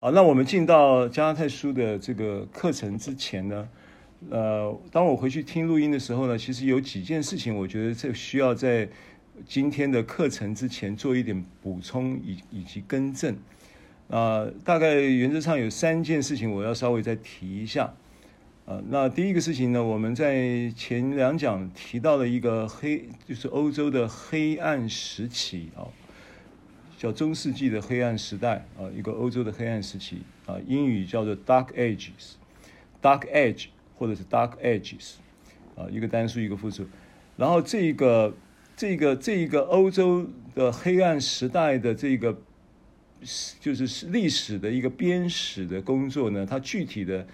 好，那我们进到加拉太书的这个课程之前呢，呃，当我回去听录音的时候呢，其实有几件事情，我觉得这需要在今天的课程之前做一点补充以以及更正。啊、大概原则上有三件事情，我要稍微再提一下。呃，那第一个事情呢，我们在前两讲提到了一个黑，就是欧洲的黑暗时期啊。叫中世纪的黑暗时代啊，一个欧洲的黑暗时期啊，英语叫做 Dark Ages，Dark Age 或者是 Dark Ages 啊，一个单数一个复数。然后这个这个这一个欧洲的黑暗时代的这个就是历史的一个编史的工作呢，它具体的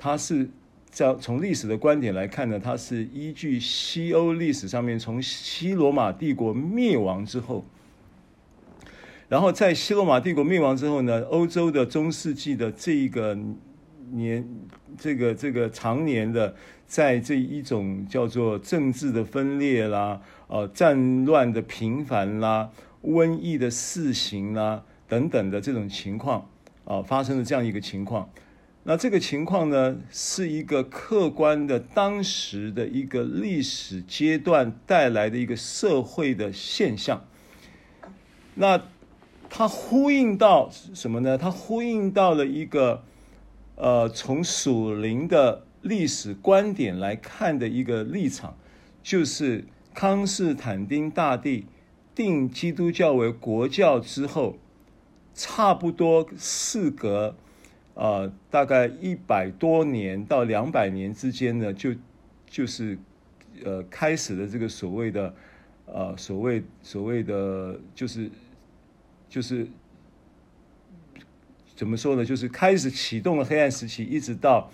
它是在从历史的观点来看呢，它是依据西欧历史上面从西罗马帝国灭亡之后。然后在西罗马帝国灭亡之后呢，欧洲的中世纪的这一个年，这个这个常年的，在这一种叫做政治的分裂啦，呃，战乱的频繁啦，瘟疫的肆行啦等等的这种情况啊、呃，发生了这样一个情况。那这个情况呢，是一个客观的当时的一个历史阶段带来的一个社会的现象。那它呼应到什么呢？它呼应到了一个，呃，从属灵的历史观点来看的一个立场，就是康斯坦丁大帝定基督教为国教之后，差不多事隔，呃，大概一百多年到两百年之间呢，就就是，呃，开始了这个所谓的，呃，所谓所谓的就是。就是怎么说呢？就是开始启动了黑暗时期，一直到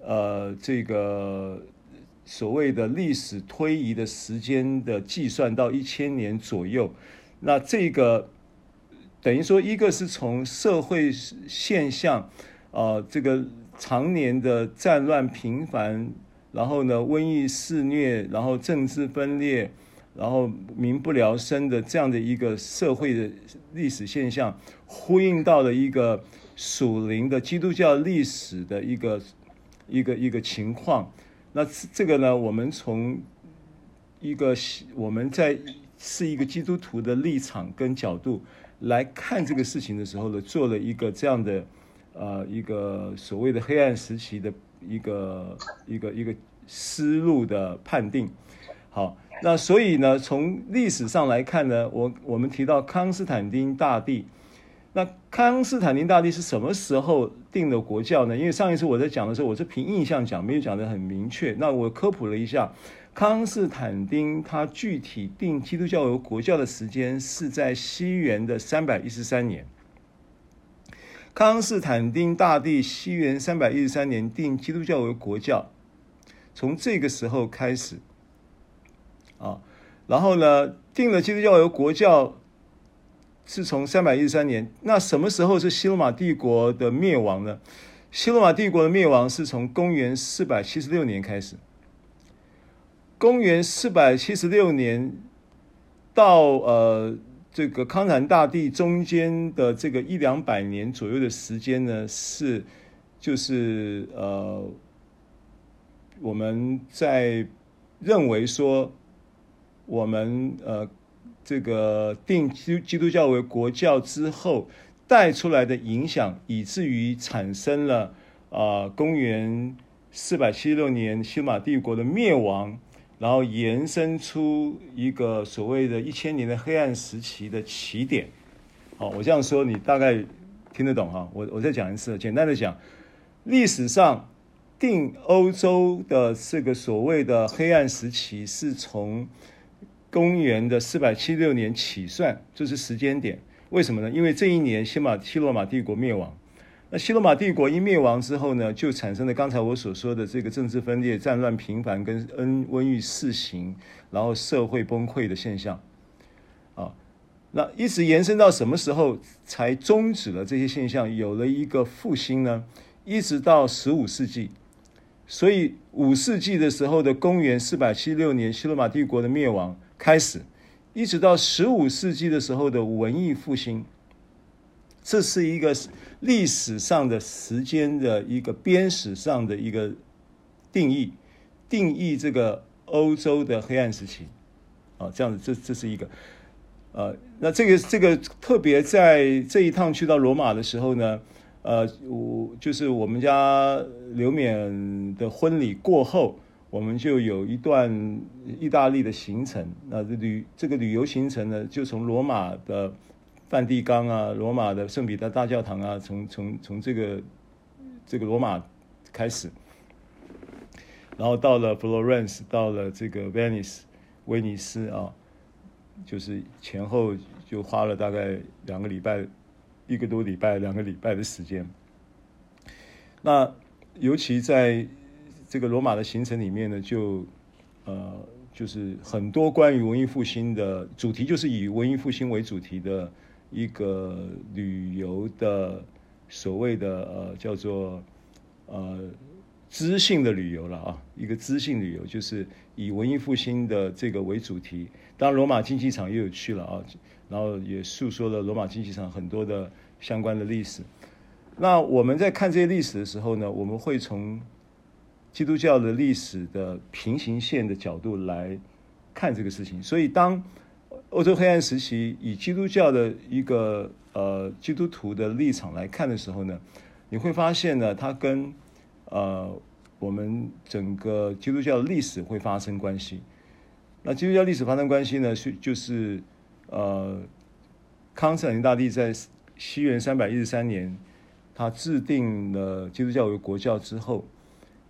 呃这个所谓的历史推移的时间的计算到一千年左右。那这个等于说，一个是从社会现象，呃，这个常年的战乱频繁，然后呢，瘟疫肆虐，然后政治分裂。然后民不聊生的这样的一个社会的历史现象，呼应到了一个属灵的基督教历史的一个一个一个情况。那这个呢，我们从一个我们在是一个基督徒的立场跟角度来看这个事情的时候呢，做了一个这样的呃一个所谓的黑暗时期的一个一个一个思路的判定。好。那所以呢，从历史上来看呢，我我们提到康斯坦丁大帝，那康斯坦丁大帝是什么时候定的国教呢？因为上一次我在讲的时候，我是凭印象讲，没有讲得很明确。那我科普了一下，康斯坦丁他具体定基督教为国教的时间是在西元的三百一十三年。康斯坦丁大帝西元三百一十三年定基督教为国教，从这个时候开始。啊，然后呢，定了基督教为国教，是从三百一十三年。那什么时候是西罗马帝国的灭亡呢？西罗马帝国的灭亡是从公元四百七十六年开始。公元四百七十六年到呃这个康坦大帝中间的这个一两百年左右的时间呢，是就是呃我们在认为说。我们呃，这个定基基督教为国教之后带出来的影响，以至于产生了啊、公元四百七十六年西罗马帝国的灭亡，然后延伸出一个所谓的一千年的黑暗时期的起点。好，我这样说你大概听得懂哈？我我再讲一次，简单的讲，历史上定欧洲的这个所谓的黑暗时期是从。公元的四百七十六年起算，这是时间点。为什么呢？因为这一年西马西罗马帝国灭亡。那西罗马帝国一灭亡之后呢，就产生了刚才我所说的这个政治分裂、战乱频繁、跟恩瘟疫肆行，然后社会崩溃的现象。啊，那一直延伸到什么时候才终止了这些现象？有了一个复兴呢？一直到十五世纪。所以五世纪的时候的公元四百七十六年，西罗马帝国的灭亡。开始，一直到十五世纪的时候的文艺复兴，这是一个历史上的时间的一个编史上的一个定义，定义这个欧洲的黑暗时期，啊，这样子，这这是一个，呃，那这个这个特别在这一趟去到罗马的时候呢，呃，我就是我们家刘勉的婚礼过后，我们就有一段意大利的行程，那旅这个旅游行程呢，就从罗马的。梵蒂冈啊，罗马的圣彼得大教堂啊，从从从这个这个罗马开始，然后到了 Florence，到了这个 Venice 威尼斯啊，就是前后就花了大概两个礼拜，一个多礼拜，两个礼拜的时间。那尤其在这个罗马的行程里面呢，就呃就是很多关于文艺复兴的主题，就是以文艺复兴为主题的。一个旅游的所谓的呃叫做呃知性的旅游了啊，一个知性旅游就是以文艺复兴的这个为主题。当然，罗马竞技场也有去了啊，然后也诉说了罗马竞技场很多的相关的历史。那我们在看这些历史的时候呢，我们会从基督教的历史的平行线的角度来看这个事情。所以当欧洲黑暗时期，以基督教的一个呃基督徒的立场来看的时候呢，你会发现呢，它跟呃我们整个基督教的历史会发生关系。那基督教历史发生关系呢，是就是呃康斯坦丁大帝在西元三百一十三年，他制定了基督教为国教之后，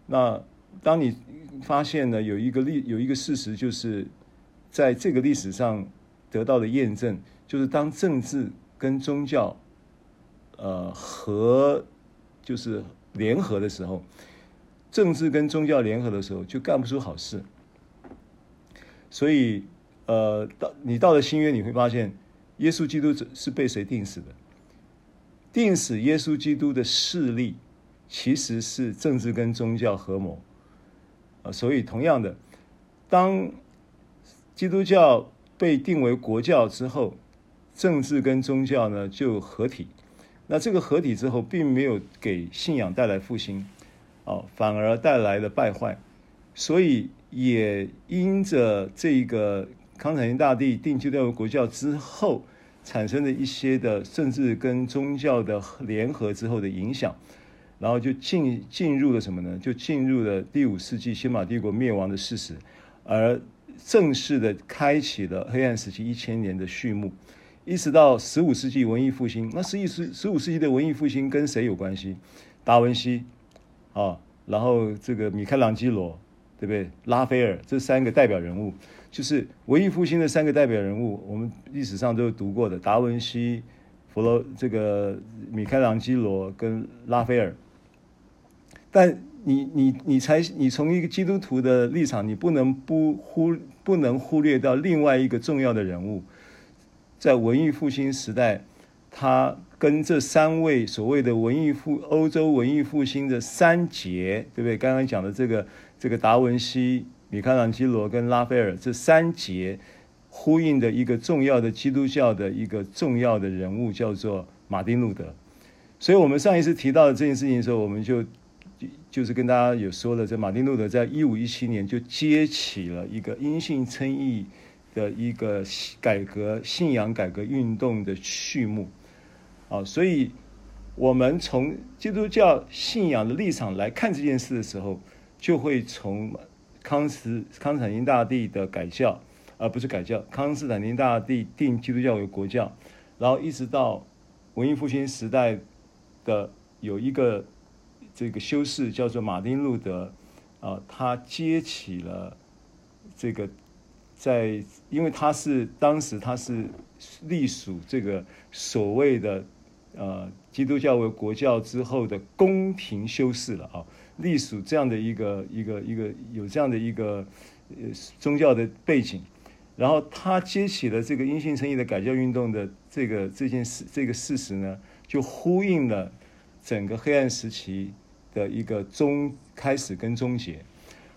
那当你发现呢，有一个历有一个事实，就是在这个历史上。得到的验证，就是当政治跟宗教，呃，和，就是联合的时候，政治跟宗教联合的时候，就干不出好事。所以，呃，到你到了新约，你会发现，耶稣基督是被谁定死的？定死耶稣基督的势力，其实是政治跟宗教合谋。啊，所以同样的，当基督教。被定为国教之后，政治跟宗教呢就合体。那这个合体之后，并没有给信仰带来复兴，哦，反而带来了败坏。所以也因着这个康斯坦丁大帝定基督教为国教之后，产生的一些的政治跟宗教的联合之后的影响，然后就进进入了什么呢？就进入了第五世纪西罗马帝国灭亡的事实，而。正式的开启了黑暗时期一千年的序幕，一直到十五世纪文艺复兴。那十一世十五世纪的文艺复兴跟谁有关系？达文西啊，然后这个米开朗基罗，对不对？拉斐尔这三个代表人物，就是文艺复兴的三个代表人物。我们历史上都有读过的达文西、佛罗这个米开朗基罗跟拉斐尔，但。你你你才你从一个基督徒的立场，你不能不忽不能忽略到另外一个重要的人物，在文艺复兴时代，他跟这三位所谓的文艺复欧洲文艺复兴的三杰，对不对？刚刚讲的这个这个达文西、米开朗基罗跟拉斐尔这三杰呼应的一个重要的基督教的一个重要的人物，叫做马丁路德。所以我们上一次提到的这件事情的时候，我们就。就是跟大家有说了，这马丁路德在一五一七年就接起了一个因信称义的一个改革信仰改革运动的序幕，啊，所以我们从基督教信仰的立场来看这件事的时候，就会从康斯康斯坦丁大帝的改教，而不是改教，康斯坦丁大帝定基督教为国教，然后一直到文艺复兴时代的有一个。这个修士叫做马丁路德，啊，他接起了这个在，因为他是当时他是隶属这个所谓的呃基督教为国教之后的宫廷修士了啊，隶属这样的一个一个一个有这样的一个呃宗教的背景，然后他接起了这个因信称义的改教运动的这个这件事这个事实呢，就呼应了整个黑暗时期。的一个终开始跟终结，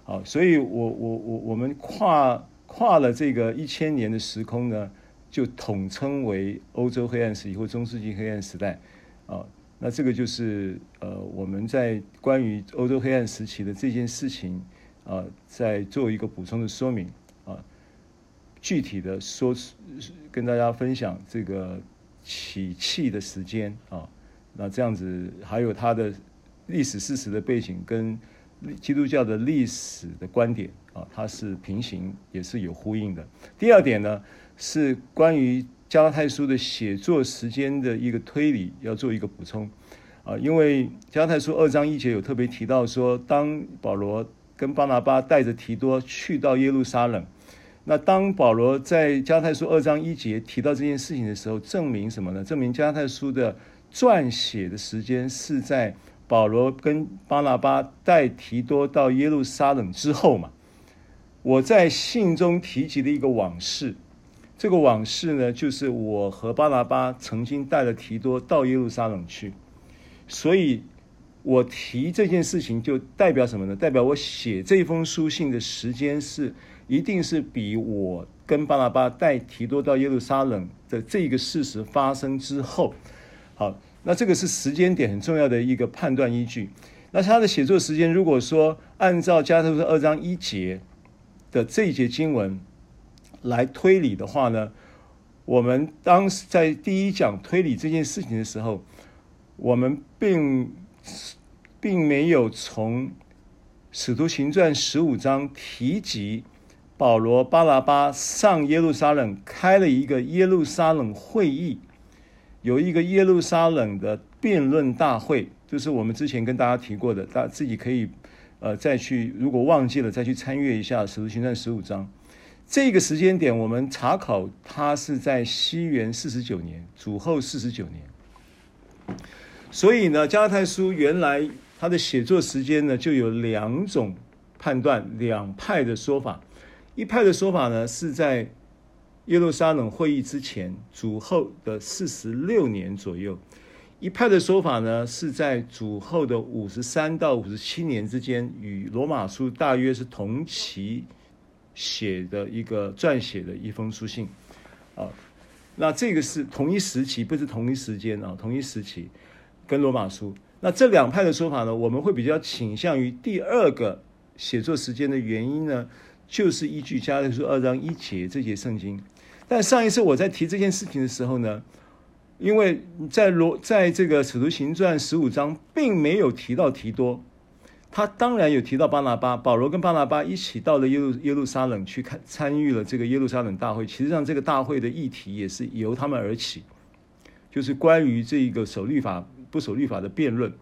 好，所以我我我我们跨跨了这个一千年的时空呢，就统称为欧洲黑暗时期或中世纪黑暗时代。啊。那这个就是呃我们在关于欧洲黑暗时期的这件事情啊，再做一个补充的说明。啊，具体的说跟大家分享这个起气的时间。啊，那这样子还有它的历史事实的背景跟基督教的历史的观点啊，它是平行也是有呼应的。第二点呢，是关于加拉太书的写作时间的一个推理，要做一个补充啊，因为加拉太书二章一节有特别提到说，当保罗跟巴拿巴带着提多去到耶路撒冷，那当保罗在加拉太书二章一节提到这件事情的时候，证明什么呢？证明加拉太书的撰写的时间是在。保罗跟巴拿巴带提多到耶路撒冷之后嘛，我在信中提及的一个往事，这个往事呢，就是我和巴拿巴曾经带了提多到耶路撒冷去，所以我提这件事情就代表什么呢？代表我写这封书信的时间是一定是比我跟巴拿巴带提多到耶路撒冷的这个事实发生之后，好。那这个是时间点很重要的一个判断依据。那他的写作时间，如果说按照加拉书二章一节的这一节经文来推理的话呢，我们当时在第一讲推理这件事情的时候，我们并并没有从使徒行传十五章提及保罗巴拿巴上耶路撒冷开了一个耶路撒冷会议。有一个耶路撒冷的辩论大会，就是我们之前跟大家提过的，大家自己可以呃再去，如果忘记了再去参阅一下《使徒行传》十五章。这个时间点我们查考，它是在西元四十九年，主后四十九年。所以呢，加拉太书原来它的写作时间呢就有两种判断，两派的说法。一派的说法呢是在。耶路撒冷会议之前，主后的四十六年左右，一派的说法呢，是在主后的五十三到五十七年之间，与罗马书大约是同期写的一个撰写的一封书信，啊，那这个是同一时期，不是同一时间啊，同一时期跟罗马书。那这两派的说法呢，我们会比较倾向于第二个写作时间的原因呢，就是依据加拉书二章一节这节圣经。但上一次我在提这件事情的时候呢，因为在罗在这个使徒行传十五章并没有提到提多，他当然有提到巴拿巴，保罗跟巴拿巴一起到了耶路耶路撒冷去看参与了这个耶路撒冷大会。其实上这个大会的议题也是由他们而起，就是关于这一个守律法不守律法的辩论。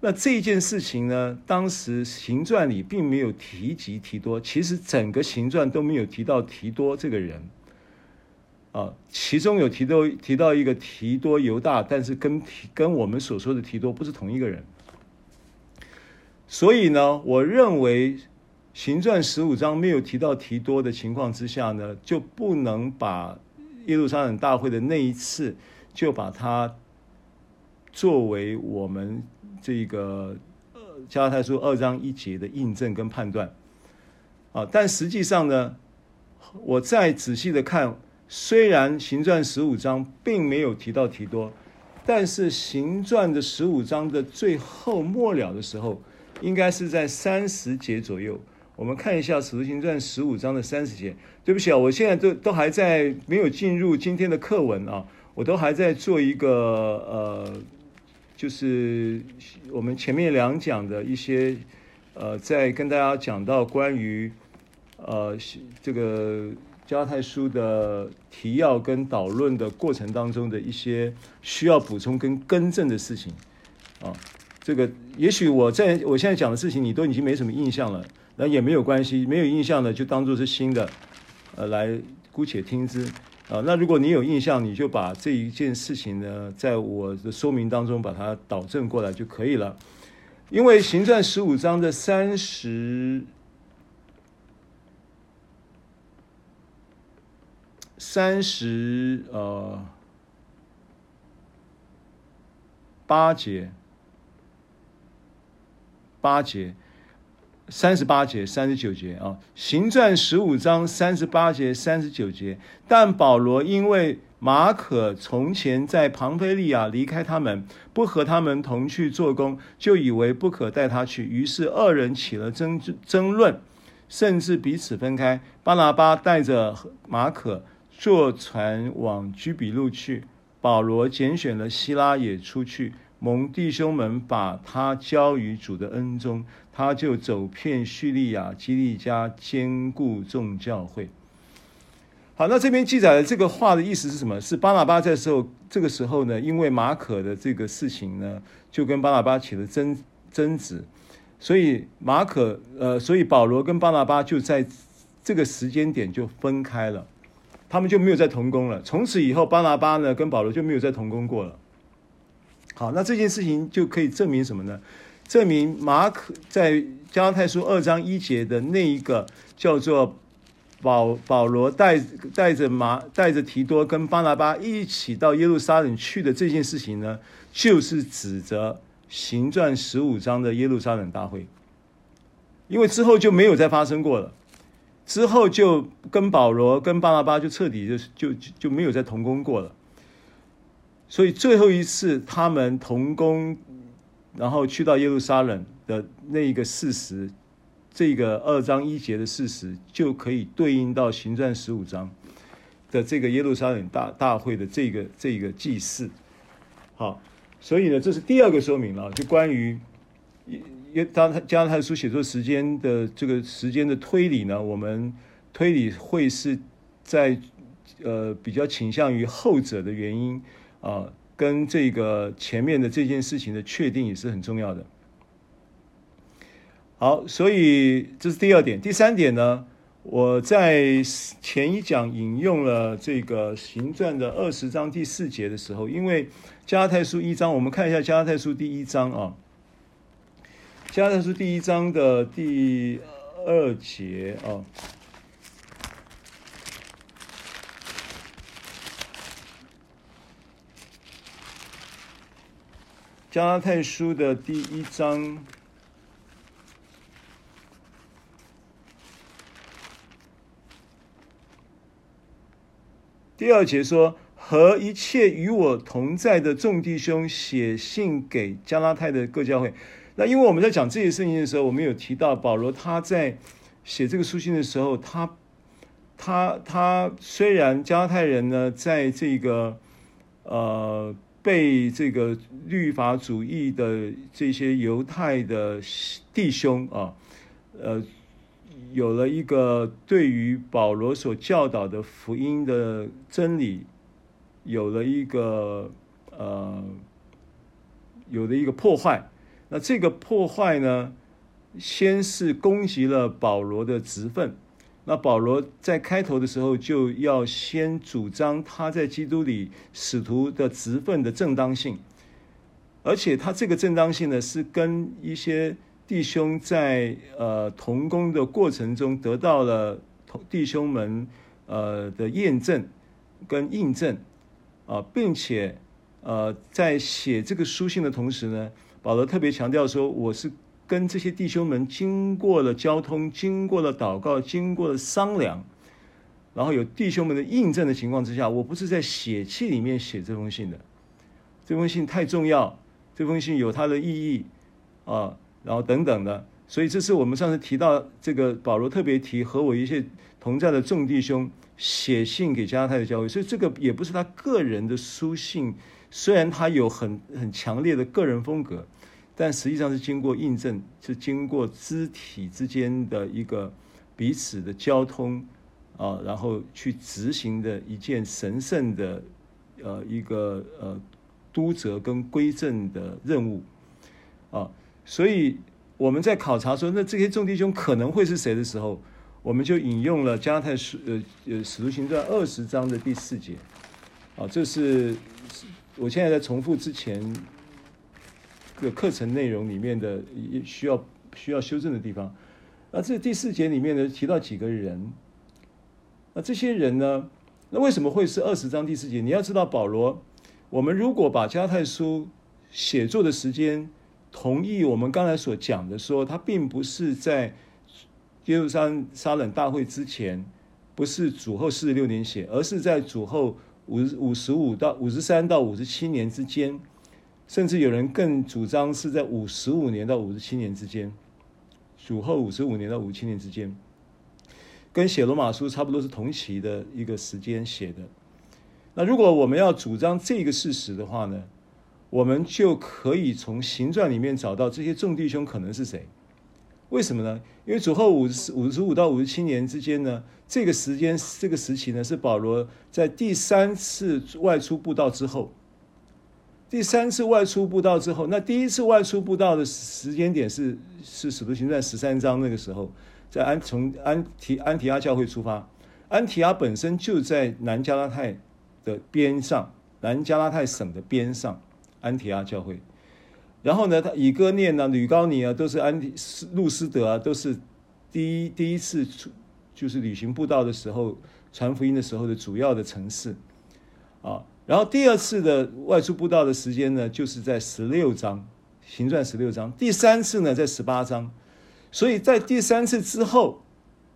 那这件事情呢，当时行传里并没有提及提多，其实整个行传都没有提到提多这个人。啊，其中有提到提到一个提多犹大，但是跟提跟我们所说的提多不是同一个人。所以呢，我认为行传十五章没有提到提多的情况之下呢，就不能把耶路撒冷大会的那一次就把它作为我们这个呃加拉太书二章一节的印证跟判断。啊，但实际上呢，我再仔细的看。虽然行传十五章并没有提到提多，但是行传的十五章的最后末了的时候，应该是在三十节左右。我们看一下使徒行传十五章的三十节。对不起啊，我现在都都还在没有进入今天的课文啊，我都还在做一个呃，就是我们前面两讲的一些呃，在跟大家讲到关于呃这个。加太书的提要跟导论的过程当中的一些需要补充跟更正的事情，啊，这个也许我在我现在讲的事情你都已经没什么印象了，那也没有关系，没有印象的就当做是新的，呃，来姑且听之，啊，那如果你有印象，你就把这一件事情呢，在我的说明当中把它导正过来就可以了，因为行传十五章的三十。三十呃八节，八节，三十八节、三十九节啊，行传十五章三十八节、三十九节。但保罗因为马可从前在庞菲利亚离开他们，不和他们同去做工，就以为不可带他去，于是二人起了争争论，甚至彼此分开。巴拿巴带着马可坐船往居比路去，保罗拣选了西拉也出去。蒙弟兄们把他交于主的恩中，他就走遍叙利亚、基利家，坚固众教会。好，那这边记载的这个话的意思是什么？是巴拿巴在时候，这个时候呢，因为马可的这个事情呢，就跟巴拿巴起了争争执，所以马可呃，所以保罗跟巴拿巴就在这个时间点就分开了，他们就没有再同工了。从此以后，巴拿巴呢跟保罗就没有再同工过了。好，那这件事情就可以证明什么呢？证明马可在加拉太书二章一节的那一个叫做保保罗带带着马带着提多跟巴拿巴一起到耶路撒冷去的这件事情呢，就是指着行传十五章的耶路撒冷大会，因为之后就没有再发生过了，之后就跟保罗跟巴拉巴就彻底就就就没有再同工过了。所以最后一次他们同工，然后去到耶路撒冷的那一个事实，这个二章一节的事实，就可以对应到行传十五章的这个耶路撒冷大大会的这个这个祭祀。好，所以呢，这是第二个说明了，就关于因为当他加拉太书写作时间的这个时间的推理呢，我们推理会是在呃比较倾向于后者的原因。啊，跟这个前面的这件事情的确定也是很重要的。好，所以这是第二点。第三点呢，我在前一讲引用了这个行传的二十章第四节的时候，因为加拉太书一章，我们看一下加拉太书第一章啊，加拉太书第一章的第二节啊。加拉太书的第一章第二节说：“和一切与我同在的众弟兄写信给加拉太的各教会。”那因为我们在讲这些事情的时候，我们有提到保罗他在写这个书信的时候，他他他虽然加拉太人呢，在这个呃。被这个律法主义的这些犹太的弟兄啊，呃，有了一个对于保罗所教导的福音的真理，有了一个呃，有了一个破坏。那这个破坏呢，先是攻击了保罗的职分。那保罗在开头的时候就要先主张他在基督里使徒的职分的正当性，而且他这个正当性呢，是跟一些弟兄在呃同工的过程中得到了同弟兄们呃的验证跟印证啊，并且呃在写这个书信的同时呢，保罗特别强调说，我是。跟这些弟兄们经过了交通，经过了祷告，经过了商量，然后有弟兄们的印证的情况之下，我不是在血气里面写这封信的。这封信太重要，这封信有它的意义啊，然后等等的，所以这是我们上次提到这个保罗特别提和我一些同在的众弟兄写信给加拉太的教会，所以这个也不是他个人的书信，虽然他有很很强烈的个人风格。但实际上是经过印证，是经过肢体之间的一个彼此的交通啊，然后去执行的一件神圣的呃一个呃督责跟归正的任务啊，所以我们在考察说，那这些众弟兄可能会是谁的时候，我们就引用了加拉太书呃呃使徒行传二十章的第四节啊，这是我现在在重复之前。的课程内容里面的需要需要修正的地方，那这第四节里面呢提到几个人，那这些人呢，那为什么会是二十章第四节？你要知道保罗，我们如果把加拉太书写作的时间同意我们刚才所讲的，说他并不是在耶路撒冷大会之前，不是主后四十六年写，而是在主后五五十五到五十三到五十七年之间，甚至有人更主张是在五十五年到五十七年之间，主后五十五年到五十七年之间，跟写罗马书差不多是同期的一个时间写的。那如果我们要主张这个事实的话呢，我们就可以从行传里面找到这些众弟兄可能是谁？为什么呢？因为主后五十五十五到五十七年之间呢，这个时间这个时期呢，是保罗在第三次外出布道之后。第三次外出布道之后，那第一次外出布道的时间点是是使徒行传十三章那个时候，在安从安提安提阿教会出发，安提阿本身就在南加拉太的边上，南加拉太省的边上。安提阿教会，然后呢，他以哥念呢、吕高尼啊，都是安提路斯德啊，都是第一第一次出就是旅行布道的时候传福音的时候的主要的城市啊。然后第二次的外出布道的时间呢，就是在十六章行传十六章。第三次呢，在十八章。所以在第三次之后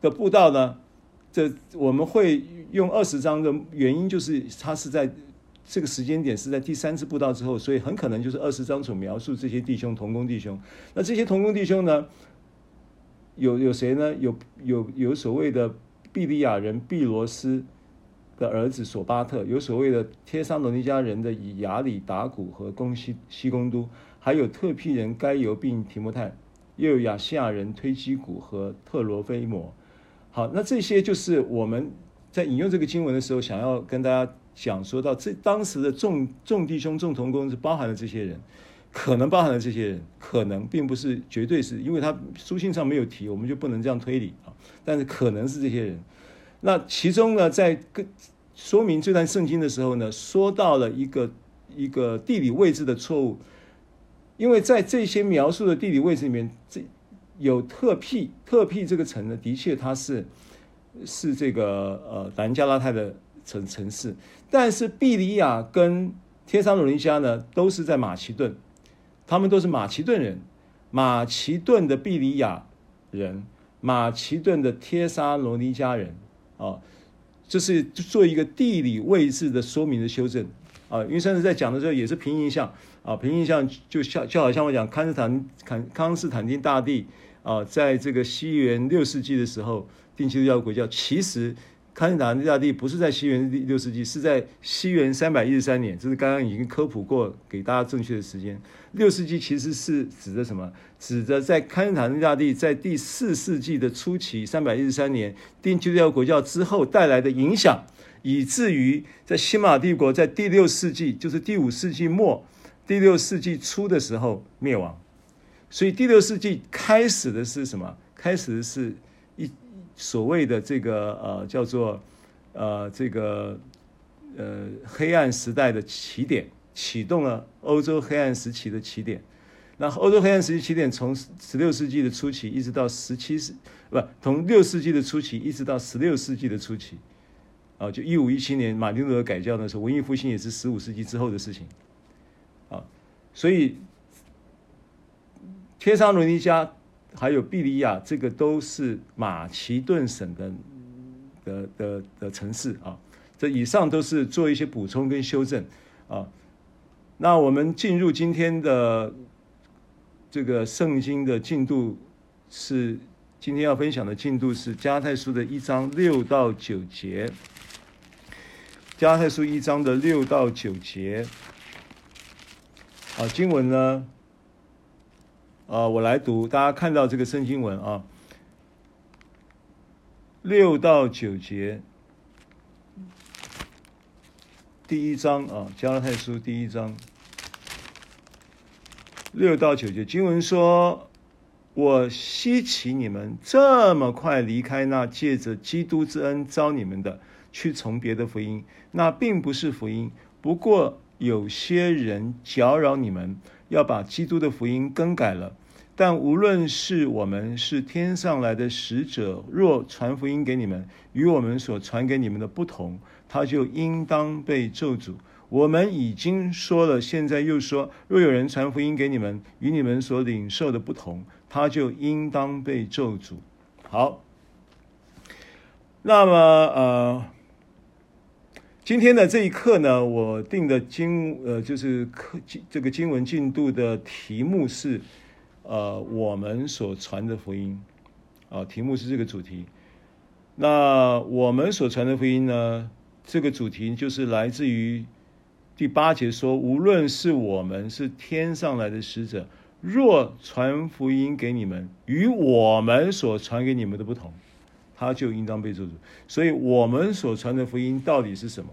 的布道呢，这我们会用二十章的原因，就是他是在。这个时间点是在第三次布道之后，所以很可能就是二十章所描述这些弟兄同工弟兄。那这些同工弟兄呢，有有谁呢？有有有所谓的庇哩亚人毕罗斯的儿子索巴特，有所谓的帖撒罗尼迦人的以亚里达古和公西西公都，还有特批人该犹并提摩泰，又有亚细亚人推基古和特罗菲摩。好，那这些就是我们在引用这个经文的时候，想要跟大家。讲说到这当时的众众弟兄众同工是包含了这些人，可能包含了这些人，可能并不是绝对是因为他书信上没有提，我们就不能这样推理啊。但是可能是这些人。那其中呢，在跟说明这段圣经的时候呢，说到了一个一个地理位置的错误，因为在这些描述的地理位置里面，这有特庇特庇这个城呢，的确它是是这个呃南加拉泰的。城城市，但是庇哩亚跟帖撒罗尼迦呢，都是在马其顿，他们都是马其顿人，马其顿的庇哩亚人，马其顿的帖撒罗尼迦人，啊，这是做一个地理位置的说明的修正。啊。因为上次在讲的时候也是凭印象。啊，凭印象就像就好像我讲康斯坦康康斯坦丁大帝啊，在这个西元六世纪的时候定期的教国教，其实。康斯坦丁大帝不是在西元六世纪，是在西元三百一十三年。这是刚刚已经科普过，给大家正确的时间。六世纪其实是指的什么？指的在康斯坦丁大帝在第四世纪的初期，三百一十三年定基督教国教之后带来的影响，以至于在西马帝国在第六世纪，就是第五世纪末、第六世纪初的时候灭亡。所以第六世纪开始的是什么？开始的是。所谓的这个呃叫做呃这个呃黑暗时代的起点，启动了欧洲黑暗时期的起点。那欧洲黑暗时期起点从十六世纪的初期一直到十七世，不，从六世纪的初期一直到十六世纪的初期，啊，就一五一七年马丁路德改教的时候，文艺复兴也是十五世纪之后的事情，啊，所以帖撒罗尼迦。还有庇哩亚，这个都是马其顿省的的的的城市啊。这以上都是做一些补充跟修正啊。那我们进入今天的这个圣经的进度是，今天要分享的进度是加拉太书的一章六到九节。加拉太书一章的六到九节，啊，经文呢？啊，我来读，大家看到这个圣经文啊，六到九节，第一章啊，加拉太书第一章，六到九节，经文说：“我希奇你们这么快离开那借着基督之恩招你们的，去从别的福音，那并不是福音。不过有些人搅扰你们。”要把基督的福音更改了，但无论是我们是天上来的使者，若传福音给你们，与我们所传给你们的不同，他就应当被咒诅。我们已经说了，现在又说，若有人传福音给你们，与你们所领受的不同，他就应当被咒诅。好，那么呃，今天的这一课呢，我定的经呃就是课这个经文进度的题目是呃我们所传的福音啊、题目是这个主题。那我们所传的福音呢，这个主题就是来自于第八节说，无论是我们是天上来的使者。若传福音给你们，与我们所传给你们的不同，他就应当被咒诅。所以，我们所传的福音到底是什么？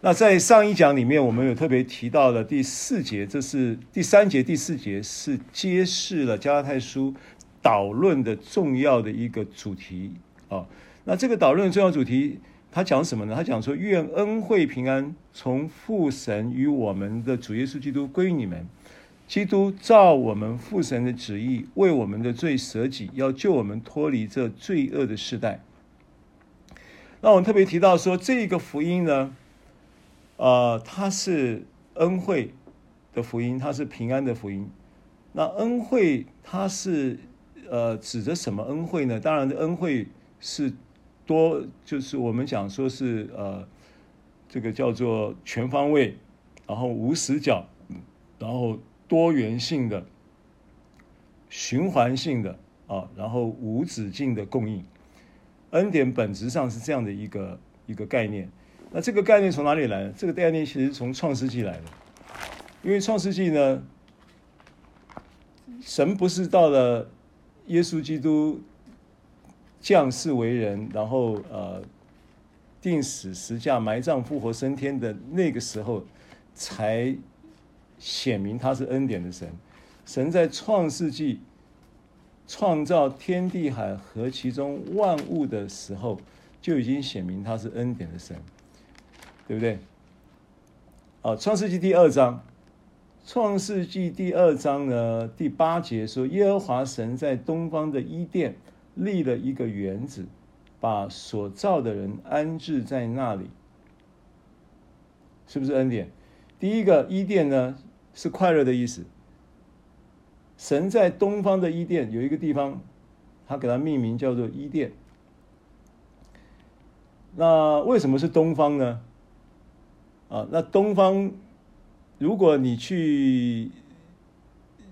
那在上一讲里面，我们有特别提到了第四节，这是第三节、第四节是揭示了加拉太书导论的重要的一个主题啊。那这个导论重要主题，他讲什么呢？他讲说：愿恩惠平安从父神与我们的主耶稣基督归于你们。基督照我们父神的旨意，为我们的罪舍己，要救我们脱离这罪恶的世代。那我们特别提到说，这个福音呢，呃，它是恩惠的福音，它是平安的福音。那恩惠它是呃指着什么恩惠呢？当然，恩惠是多，就是我们讲说是呃这个叫做全方位，然后无死角，然后。多元性的、循环性的啊，然后无止境的供应，恩典本质上是这样的一个一个概念。那这个概念从哪里来呢？这个概念其实从创世纪来的，因为创世纪呢，神不是到了耶稣基督降世为人，然后呃，钉死、十架、埋葬、复活、升天的那个时候才。显明他是恩典的神，神在创世纪创造天地海和其中万物的时候，就已经显明他是恩典的神，对不对？啊，创世纪第二章，创世纪第二章呢，第八节说，耶和华神在东方的伊甸立了一个园子，把所造的人安置在那里，是不是恩典？第一个伊甸呢？是快乐的意思。神在东方的伊甸有一个地方，他给它命名叫做伊甸。那为什么是东方呢？啊，那东方，如果你去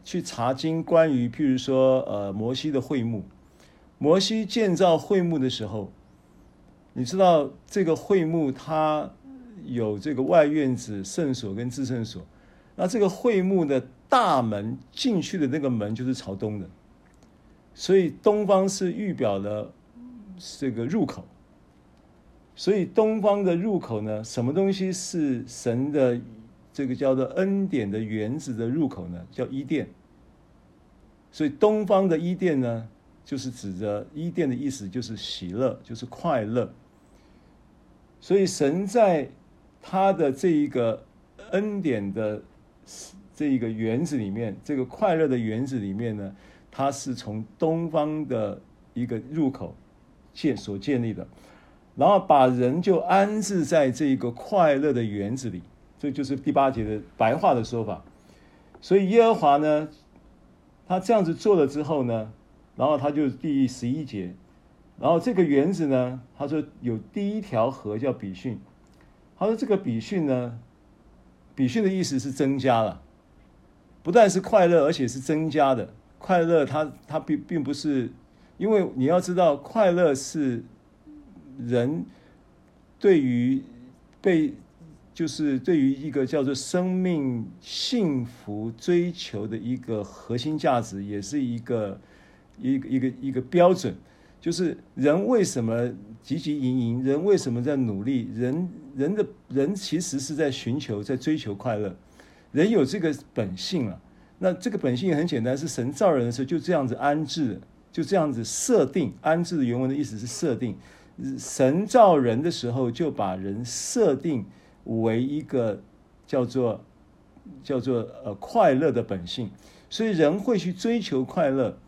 去查经，关于譬如说呃摩西的会幕，摩西建造会幕的时候，你知道这个会幕它有这个外院子、圣所跟至圣所。那这个会幕的大门进去的那个门就是朝东的，所以东方是预表了这个入口。所以东方的入口呢，什么东西是神的这个叫做恩典的园子的入口呢？叫伊甸。所以东方的伊甸呢，就是指着伊甸的意思，就是喜乐，就是快乐。所以神在他的这一个恩典的。这一个园子里面，这个快乐的园子里面呢，它是从东方的一个入口建所建立的，然后把人就安置在这一个快乐的园子里，这就是第八节的白话的说法。所以耶和华呢，他这样子做了之后呢，然后他就第十一节，然后这个园子呢，他说有第一条河叫比逊，他说这个比逊呢。比逊的意思是增加了，不但是快乐，而且是增加的快乐它。它它并并不是，因为你要知道，快乐是人对于被就是对于一个叫做生命幸福追求的一个核心价值，也是一个一个一个一个标准。就是人为什么汲汲营营？人为什么在努力？人人的人其实是在寻求，在追求快乐。人有这个本性啊。那这个本性也很简单，是神造人的时候就这样子安置，就这样子设定。安置的原文的意思是设定。神造人的时候就把人设定为一个叫做叫做呃快乐的本性，所以人会去追求快乐。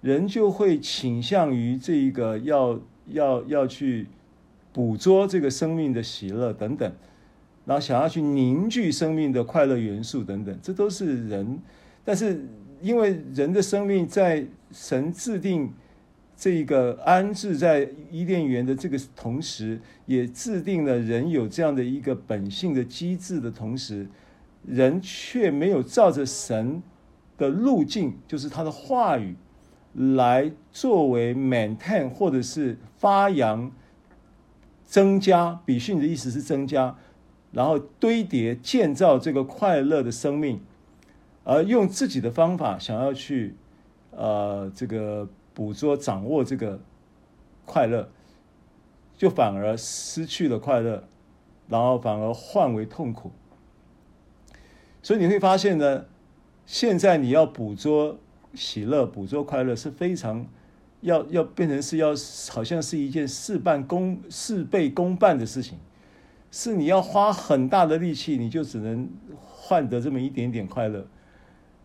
人就会倾向于这一个要要要去捕捉这个生命的喜乐等等，然后想要去凝聚生命的快乐元素等等，这都是人。但是因为人的生命在神制定这个安置在伊甸园的这个同时，也制定了人有这样的一个本性的机制的同时，人却没有照着神的路径，就是他的话语来作为 maintain 或者是发扬、增加。比逊的意思是增加。然后堆叠建造这个快乐的生命，而用自己的方法想要去，呃，这个捕捉掌握这个快乐，就反而失去了快乐，然后反而换为痛苦。所以你会发现呢，现在你要捕捉喜乐、捕捉快乐是非常要要变成是要好像是一件事半功事倍功半的事情。是你要花很大的力气，你就只能换得这么一点点快乐，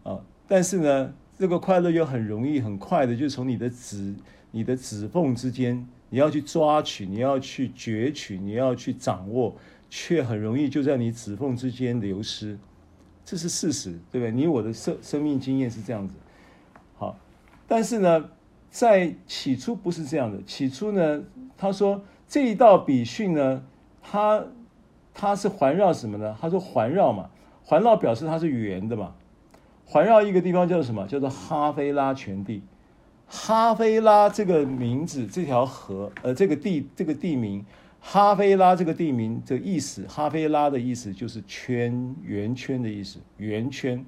啊！但是呢，这个快乐又很容易、很快的就从你的指、你的指缝之间，你要去抓取、你要去攫取、你要去掌握，却很容易就在你指缝之间流失，这是事实，对不对？你我的生生命经验是这样子，但是呢，在起初不是这样的，起初呢，他说这一道比逊呢。它它是环绕什么呢？他说环绕嘛，环绕表示它是圆的嘛。环绕一个地方叫做什么？叫做哈菲拉全地。哈菲拉这个名字，这条河，呃，这个地，这个地名，哈菲拉这个地名的意思，哈菲拉的意思就是圈，圆圈的意思，圆圈。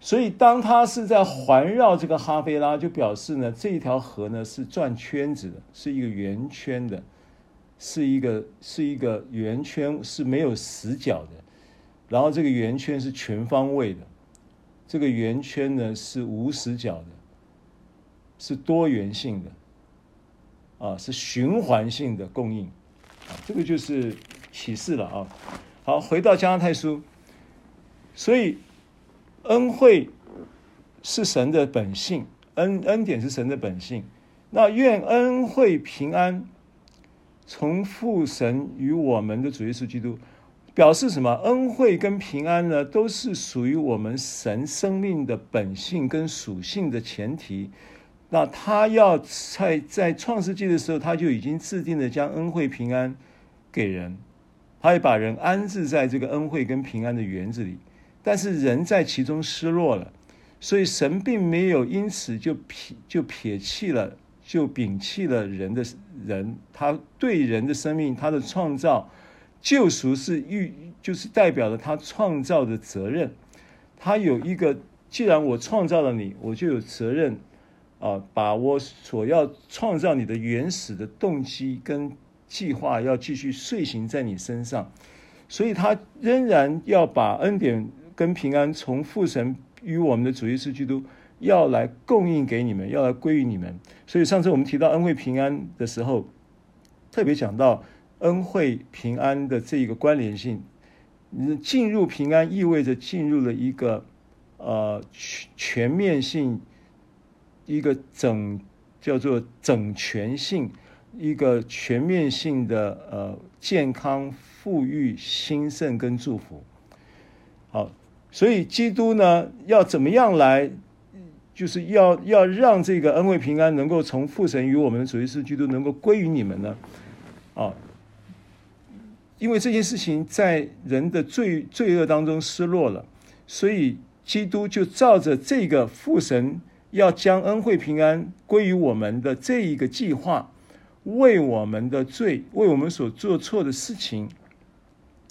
所以当它是在环绕这个哈菲拉，就表示呢，这一条河呢是转圈子的，是一个圆圈的。是一个是一个圆圈，是没有死角的，然后这个圆圈是全方位的，这个圆圈呢是无死角的，是多元性的，啊，是循环性的供应，啊，这个就是启示了啊。好，回到加拉太书，所以恩惠是神的本性，恩恩典是神的本性，那愿恩惠平安。从父神与我们的主耶稣基督，表示什么？恩惠跟平安呢，都是属于我们神生命的本性跟属性的前提。那他要在在创世纪的时候，他就已经制定了将恩惠平安给人，他也把人安置在这个恩惠跟平安的园子里。但是人在其中失落了，所以神并没有因此就撇就撇弃了。就摒弃了人的人，他对人的生命，他的创造、救赎是预，就是代表了他创造的责任。他有一个，既然我创造了你，我就有责任啊，把我所要创造你的原始的动机跟计划，要继续遂行在你身上。所以，他仍然要把恩典跟平安从父神与我们的主耶稣基督。要来供应给你们，要来归于你们。所以上次我们提到恩惠平安的时候，特别讲到恩惠平安的这一个关联性。进入平安意味着进入了一个呃全面性，一个整叫做整全性，一个全面性的呃健康、富裕、兴盛跟祝福。好，所以基督呢要怎么样来？就是要要让这个恩惠平安能够从父神与我们的主耶稣基督能够归于你们呢，啊，因为这件事情在人的罪罪恶当中失落了，所以基督就照着这个父神要将恩惠平安归于我们的这一个计划，为我们的罪，为我们所做错的事情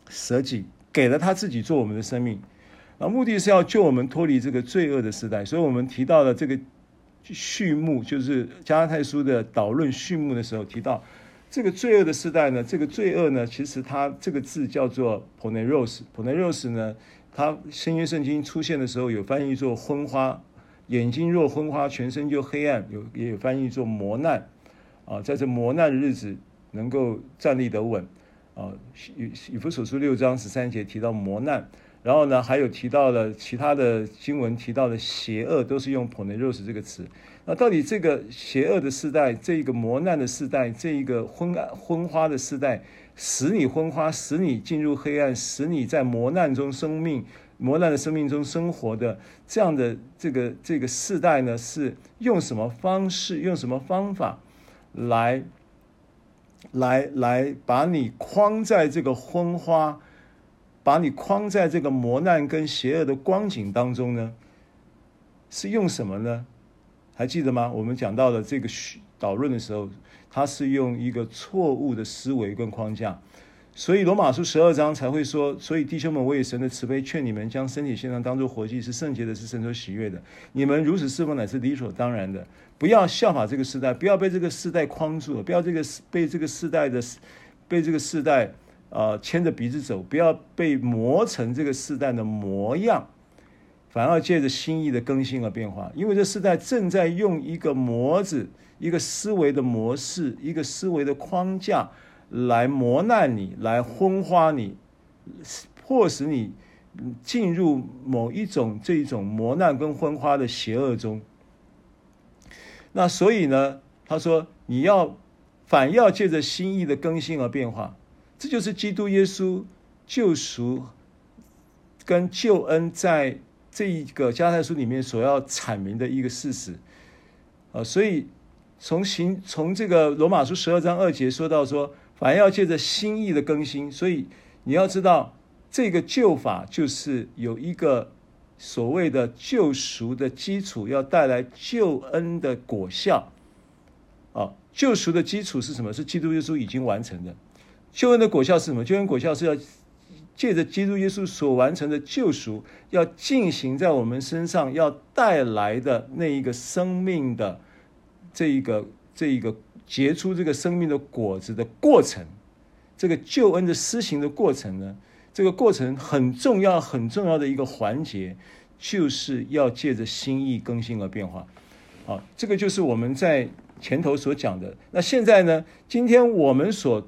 舍己，给了他自己做我们的生命。啊，目的是要救我们脱离这个罪恶的时代，所以我们提到了这个序幕，就是加拉太书的导论序幕的时候提到，这个罪恶的时代呢，这个罪恶呢，其实它这个字叫做 poneros，poneros 呢，它新约圣经出现的时候有翻译作昏花，眼睛若昏花，全身就黑暗，有也有翻译作磨难，啊，在这磨难的日子能够站立得稳，啊，以以弗所书六章十三节提到磨难。然后呢，还有提到了其他的经文提到的邪恶，都是用 poneros 这个词。那到底这个邪恶的世代，这一个磨难的世代，这一个昏暗昏花的世代，使你昏花，使你进入黑暗，使你在磨难中生命磨难的生命中生活的这样的这个这个世代呢，是用什么方式，用什么方法来来来把你框在这个昏花，把你框在这个磨难跟邪恶的光景当中呢？是用什么呢？还记得吗？我们讲到了这个导论的时候，他是用一个错误的思维跟框架，所以罗马书十二章才会说：所以弟兄们，我以神的慈悲劝你们，将身体献上，当作活祭，是圣洁的，是神所喜悦的。你们如此侍奉，乃是理所当然的。不要效法这个时代，不要被这个时代框住了，不要这个被这个时代的被这个时代、呃、牵着鼻子走，不要被磨成这个时代的模样。反而借着心意的更新而变化，因为这世代正在用一个模子、一个思维的模式、一个思维的框架来磨难你、来昏花你，迫使你进入某一种这种磨难跟昏花的邪恶中。那所以呢，他说你要反要借着心意的更新而变化，这就是基督耶稣救赎跟救恩在。这一个加太书里面所要阐明的一个事实，啊，所以从行从这个罗马书十二章二节说到说，反而要借着心意的更新，所以你要知道这个救法就是有一个所谓的救赎的基础，要带来救恩的果效。啊，救赎的基础是什么？是基督耶稣已经完成的。救恩的果效是什么？救恩果效是要。借着基督耶稣所完成的救赎，要进行在我们身上，要带来的那一个生命的这一个这一个结出这个生命的果子的过程，这个救恩的施行的过程呢，这个过程很重要很重要的一个环节，就是要借着心意更新而变化。好，这个就是我们在前头所讲的。那现在呢，今天我们所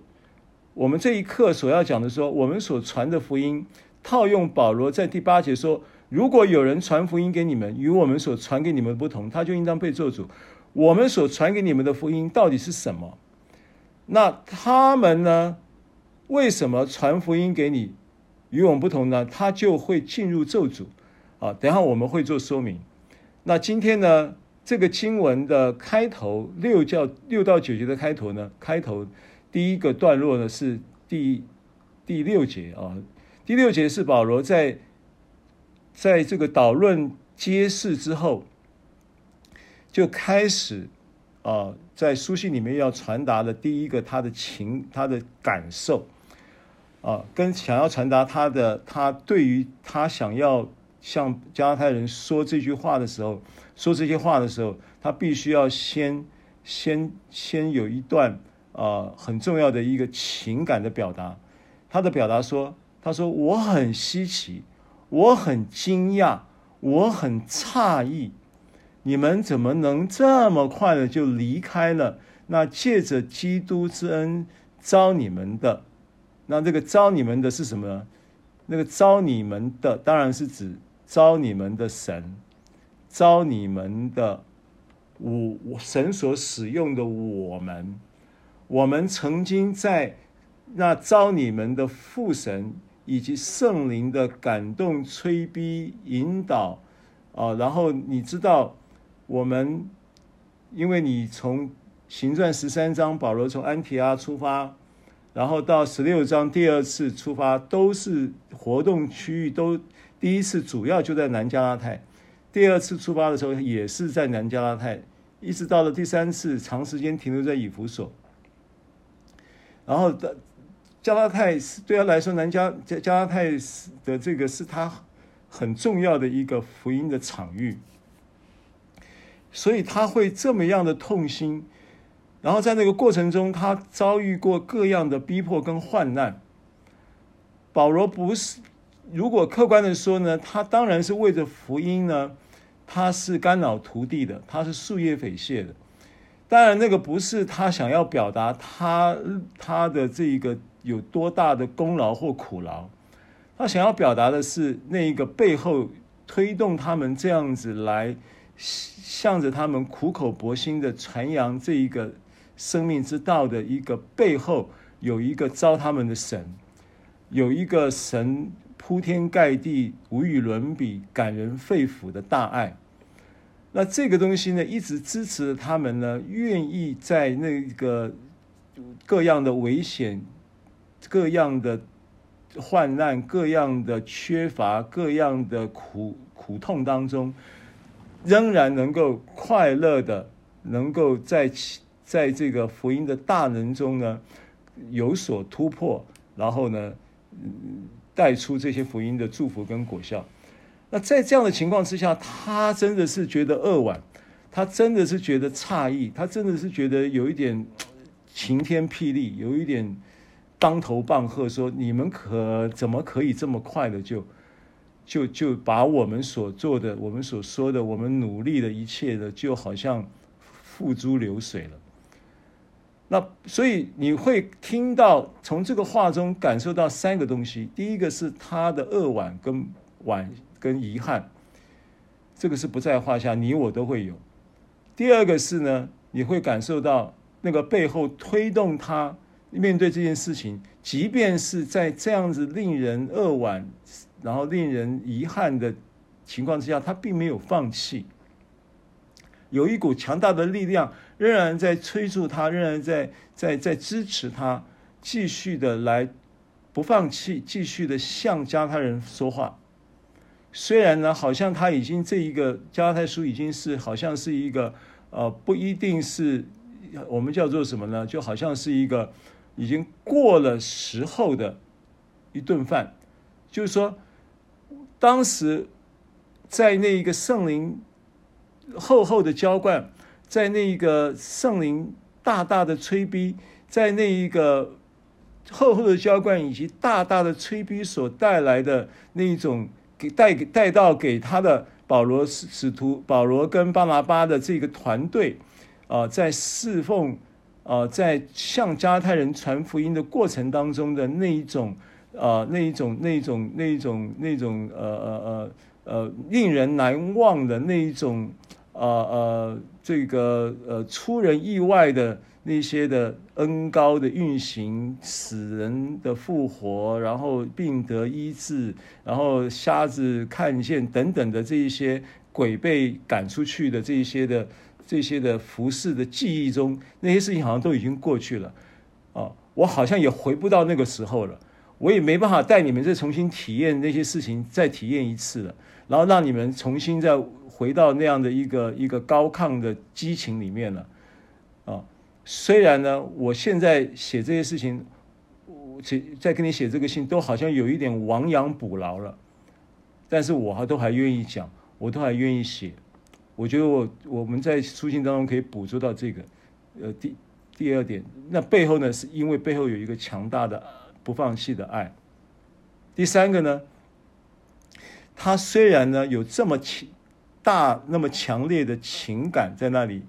我们这一课所要讲的说，我们所传的福音，套用保罗在第八节说：如果有人传福音给你们，与我们所传给你们不同，他就应当被咒诅。我们所传给你们的福音到底是什么？那他们呢？为什么传福音给你与我们不同呢？他就会进入咒诅。啊，等下我们会做说明。那今天呢，这个经文的开头六教六到九节的开头呢，开头。第一个段落呢是第第六节啊，第六节是保罗在在这个导论揭示之后，就开始啊，在书信里面要传达的第一个他的情他的感受啊，跟想要传达他的他对于他想要向加拉太人说这句话的时候，说这些话的时候，他必须要先先先有一段。啊，很重要的一个情感的表达，他的表达说：“他说我很稀奇，我很惊讶，我很诧异，你们怎么能这么快的就离开了那借着基督之恩召你们的？那这个召你们的是什么呢？那个召你们的当然是指召你们的神，召你们的我神所使用的我们。”我们曾经在那招你们的父神以及圣灵的感动、催逼、引导啊，然后你知道，我们因为你从行传十三章保罗从安提阿出发，然后到十六章第二次出发，都是活动区域都第一次主要就在南加拉泰，第二次出发的时候也是在南加拉泰，一直到了第三次长时间停留在以弗所。然后的加拉太对他来说，南加加加拉太的这个是他很重要的一个福音的场域，所以他会这么样的痛心。然后在那个过程中，他遭遇过各样的逼迫跟患难。保罗不是，如果客观的说呢，他当然是为着福音呢，他是肝脑涂地的，他是树叶匪懈的。当然，那个不是他想要表达他他的这一个有多大的功劳或苦劳，他想要表达的是那一个背后推动他们这样子来向着他们苦口婆心的传扬这一个生命之道的一个背后有一个招他们的神，有一个神铺天盖地、无与伦比、感人肺腑的大爱。那这个东西呢，一直支持着他们呢，愿意在那个各样的危险、各样的患难、各样的缺乏、各样的苦苦痛当中，仍然能够快乐的，能够在在这个福音的大能中呢，有所突破，然后呢，带出这些福音的祝福跟果效。那在这样的情况之下，他真的是觉得扼腕，他真的是觉得诧异，他真的是觉得有一点晴天霹雳，有一点当头棒喝，说你们可怎么可以这么快的就就就把我们所做的、我们所说的、我们努力的一切的，就好像付诸流水了。那所以你会听到从这个话中感受到三个东西，第一个是他的扼腕跟惋。跟遗憾，这个是不在话下，你我都会有。第二个是呢，你会感受到那个背后推动他面对这件事情，即便是在这样子令人扼腕，然后令人遗憾的情况之下，他并没有放弃，有一股强大的力量仍然在催促他，仍然在在在支持他，继续的来不放弃，继续的向加太人说话。虽然呢，好像他已经这一个加太书已经是好像是一个呃，不一定是我们叫做什么呢？就好像是一个已经过了时候的一顿饭。就是说，当时在那一个圣灵厚厚的浇灌，在那一个圣灵大大的催逼，在那一个厚厚的浇灌以及大大的催逼所带来的那一种。给带给带到给他的保罗使使徒保罗跟巴拿巴的这个团队，啊，在侍奉啊，在向加太人传福音的过程当中的那一种啊，那一种那一种那一种那种呃呃呃呃令人难忘的那一种呃呃这个呃出人意外的。那些的恩高的运行，死人的复活，然后病得医治，然后瞎子看见等等的这一些鬼被赶出去的这一些的这些的服饰的记忆中，那些事情好像都已经过去了，啊，我好像也回不到那个时候了，我也没办法带你们再重新体验那些事情，再体验一次了，然后让你们重新再回到那样的一个一个高亢的激情里面了，虽然呢，我现在写这些事情，我写在跟你写这个信，都好像有一点亡羊补牢了，但是我还都还愿意讲，我都还愿意写。我觉得我我们在书信当中可以捕捉到这个，呃，第第二点，那背后呢，是因为背后有一个强大的不放弃的爱。第三个呢，他虽然呢有这么强大那么强烈的情感在那里。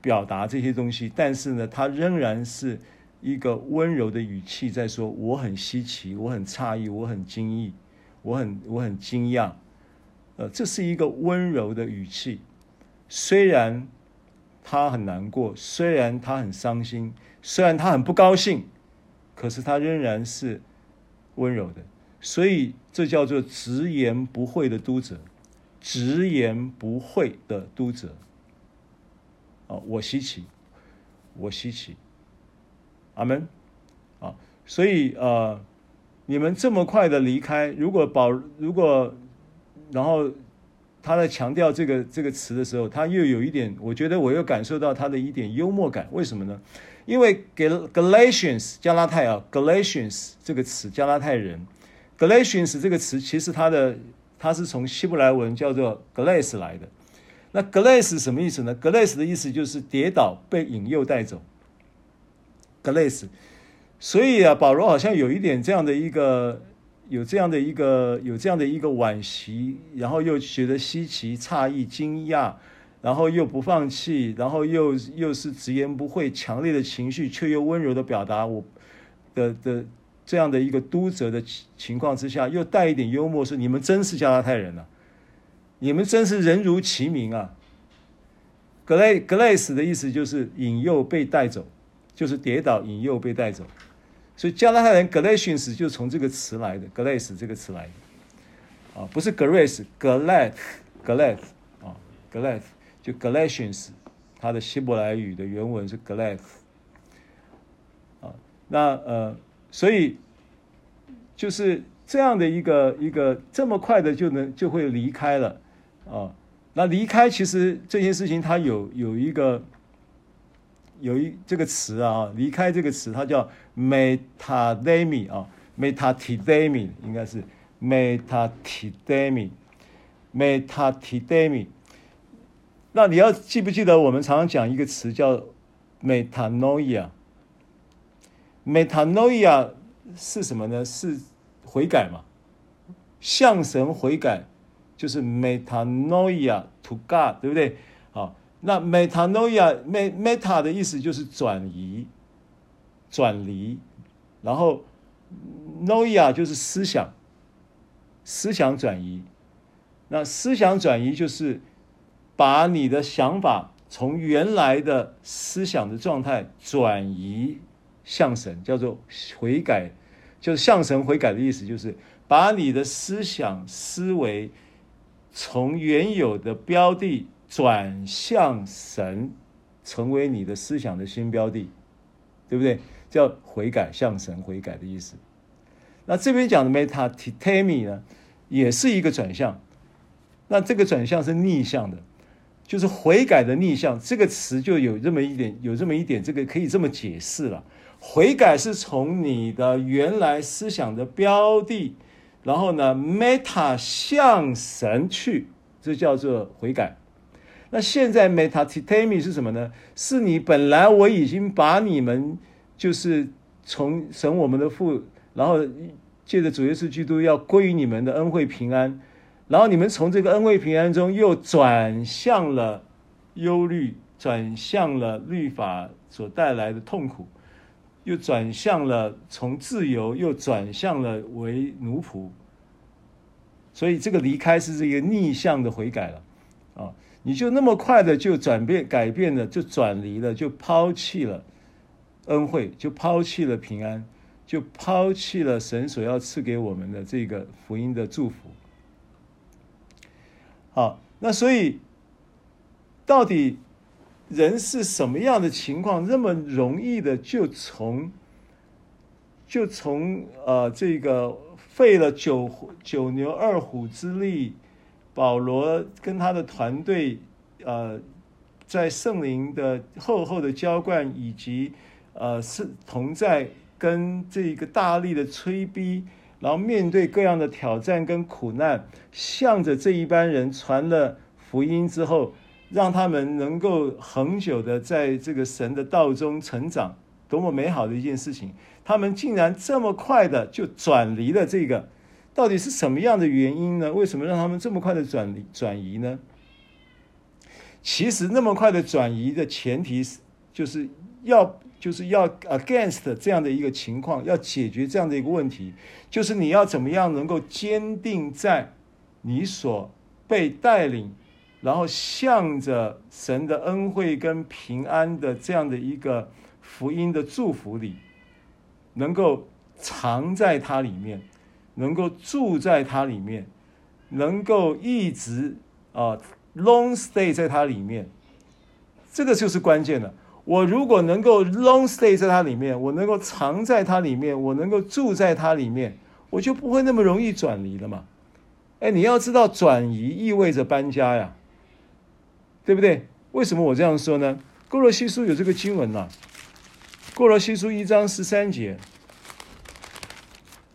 表达这些东西，但是呢，他仍然是一个温柔的语气在说：“我很稀奇，我很诧异，我很惊异，我很我很惊讶。”呃，这是一个温柔的语气。虽然他很难过，虽然他很伤心，虽然他很不高兴，可是他仍然是温柔的。所以这叫做直言不讳的督责，直言不讳的督责。啊，我稀奇，我稀奇，阿门，啊，所以呃，你们这么快的离开，如果保，如果，然后他在强调这个这个词的时候，他又有一点，我觉得我又感受到他的一点幽默感，为什么呢？因为给 Galatians 加拉太啊，Galatians 这个词加拉太人，Galatians 这个词其实它的它是从希伯来文叫做 Glace 来的。那 glace 什么意思呢？glace 的意思就是跌倒、被引诱带走。glace，所以啊，保罗好像有一点这样的一个，有这样的一个，有这样的一个惋惜，然后又觉得稀奇、诧异、惊讶，然后又不放弃，然后又又是直言不讳、强烈的情绪，却又温柔的表达我的的这样的一个督责的情况之下，又带一点幽默，说你们真是加拉太人啊。你们真是人如其名啊！Glace 的意思就是引诱被带走，就是跌倒、引诱、被带走。所以加拿大人 Galatians 就从这个词来的 Gleis 这个词来的，啊，不是 Grace，Galat，Galat 啊 g l a t 就 Galatians，它的希伯来语的原文是 g l a t 啊，那呃，所以就是这样的一个一个这么快的就能就会离开了，啊，那离开其实这件事情它有有一个。有一这个词啊，离开这个词，它叫 metademi 啊，metatidemi 应该是 metatidemi，metatidemi。那你要记不记得我们常常讲一个词叫 metanoia？metanoia 是什么呢？是悔改嘛？向神悔改就是 metanoia to God，对不对？好。那 metanoia，meta 的意思就是转移、转离，然后 noia 就是思想、思想转移。那思想转移就是把你的想法从原来的思想的状态转移向神，叫做悔改，就是向神悔改的意思，就是把你的思想思维从原有的标的。转向神，成为你的思想的新标的，对不对？叫悔改，向神悔改的意思。那这边讲的 Metatitemi 呢，也是一个转向。那这个转向是逆向的，就是悔改的逆向。这个词就有这么一点，有这么一点，这个可以这么解释了。悔改是从你的原来思想的标的，然后呢，meta 向神去，这叫做悔改。那现在 meta titami 是什么呢？是你本来我已经把你们就是从神我们的父，然后借着主耶稣基督要归于你们的恩惠平安，然后你们从这个恩惠平安中又转向了忧虑，转向了律法所带来的痛苦，又转向了从自由又转向了为奴仆，所以这个离开是这个逆向的悔改了啊。你就那么快的就转变、改变了，就转离了，就抛弃了恩惠，就抛弃了平安，就抛弃了神所要赐给我们的这个福音的祝福。好，那所以到底人是什么样的情况，那么容易的就从就从呃这个费了九九牛二虎之力。保罗跟他的团队，呃，在圣灵的厚厚的浇灌，以及呃是同在跟这个大力的催逼，然后面对各样的挑战跟苦难，向着这一班人传了福音之后，让他们能够恒久的在这个神的道中成长，多么美好的一件事情！他们竟然这么快的就转离了这个。到底是什么样的原因呢？为什么让他们这么快的转转移呢？其实那么快的转移的前提是，就是要就是要 against 这样的一个情况，要解决这样的一个问题，就是你要怎么样能够坚定在你所被带领，然后向着神的恩惠跟平安的这样的一个福音的祝福里，能够藏在它里面。能够住在它里面，能够一直啊 long stay 在它里面，这个就是关键了。我如果能够 long stay 在它里面，我能够藏在它里面，我能够住在它里面，我就不会那么容易转移了嘛。哎，你要知道，转移意味着搬家呀，对不对？为什么我这样说呢？哥罗西书有这个经文呐、啊，歌罗西书一章十三节。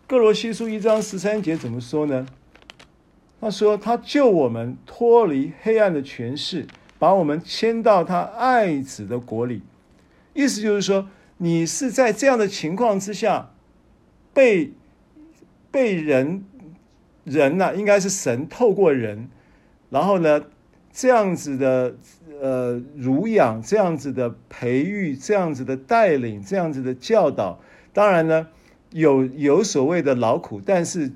哥罗西书一章十三节怎么说呢？他说：“他救我们脱离黑暗的权势，把我们迁到他爱子的国里。”意思就是说，你是在这样的情况之下，被被人人呐、应该是神透过人，然后呢，这样子的呃乳养，这样子的培育，这样子的带领，这样子的教导，当然呢。有有所谓的劳苦，但是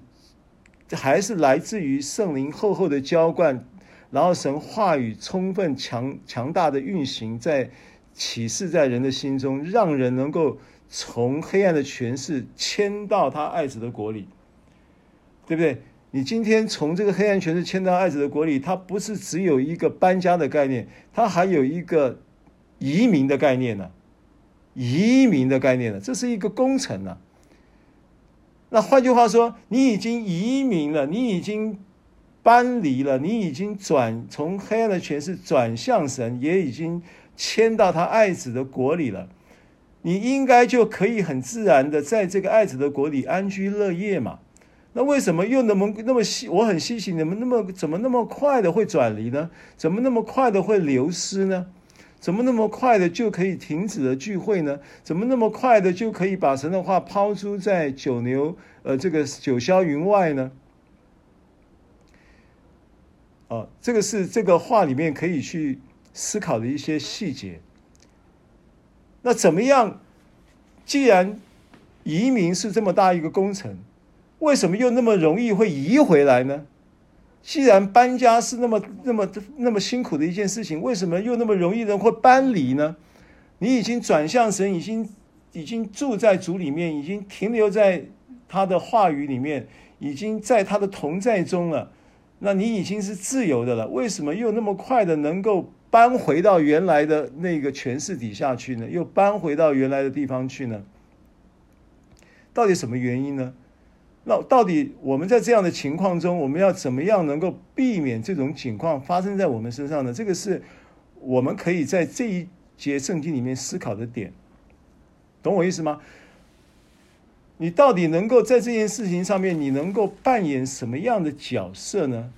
还是来自于圣灵厚厚的浇灌，然后神话语充分强强大的运行在启示在人的心中，让人能够从黑暗的权势迁到他爱子的国里，对不对？你今天从这个黑暗权势迁到爱子的国里，它不是只有一个搬家的概念，它还有一个移民的概念呢、移民的概念呢、这是一个工程啊。那换句话说，你已经移民了，你已经搬离了，你已经转从黑暗的权势转向神，也已经迁到他爱子的国里了。你应该就可以很自然的在这个爱子的国里安居乐业嘛。那为什么又那么那么稀？我很稀奇，你们那么怎么那么快的会转离呢？怎么那么快的会流失呢？怎么那么快的就可以停止了聚会呢？怎么那么快的就可以把神的话抛诸在九牛呃这个九霄云外呢？哦，这个是这个话里面可以去思考的一些细节。那怎么样？既然移民是这么大一个工程，为什么又那么容易会移回来呢？既然搬家是那么那么那么辛苦的一件事情，为什么又那么容易人会搬离呢？你已经转向神，已经已经住在主里面，已经停留在他的话语里面，已经在他的同在中了。那你已经是自由的了，为什么又那么快的能够搬回到原来的那个权势底下去呢？又搬回到原来的地方去呢？到底什么原因呢？那到底我们在这样的情况中，我们要怎么样能够避免这种情况发生在我们身上呢？这个是我们可以在这一节圣经里面思考的点，懂我意思吗？你到底能够在这件事情上面，你能够扮演什么样的角色呢？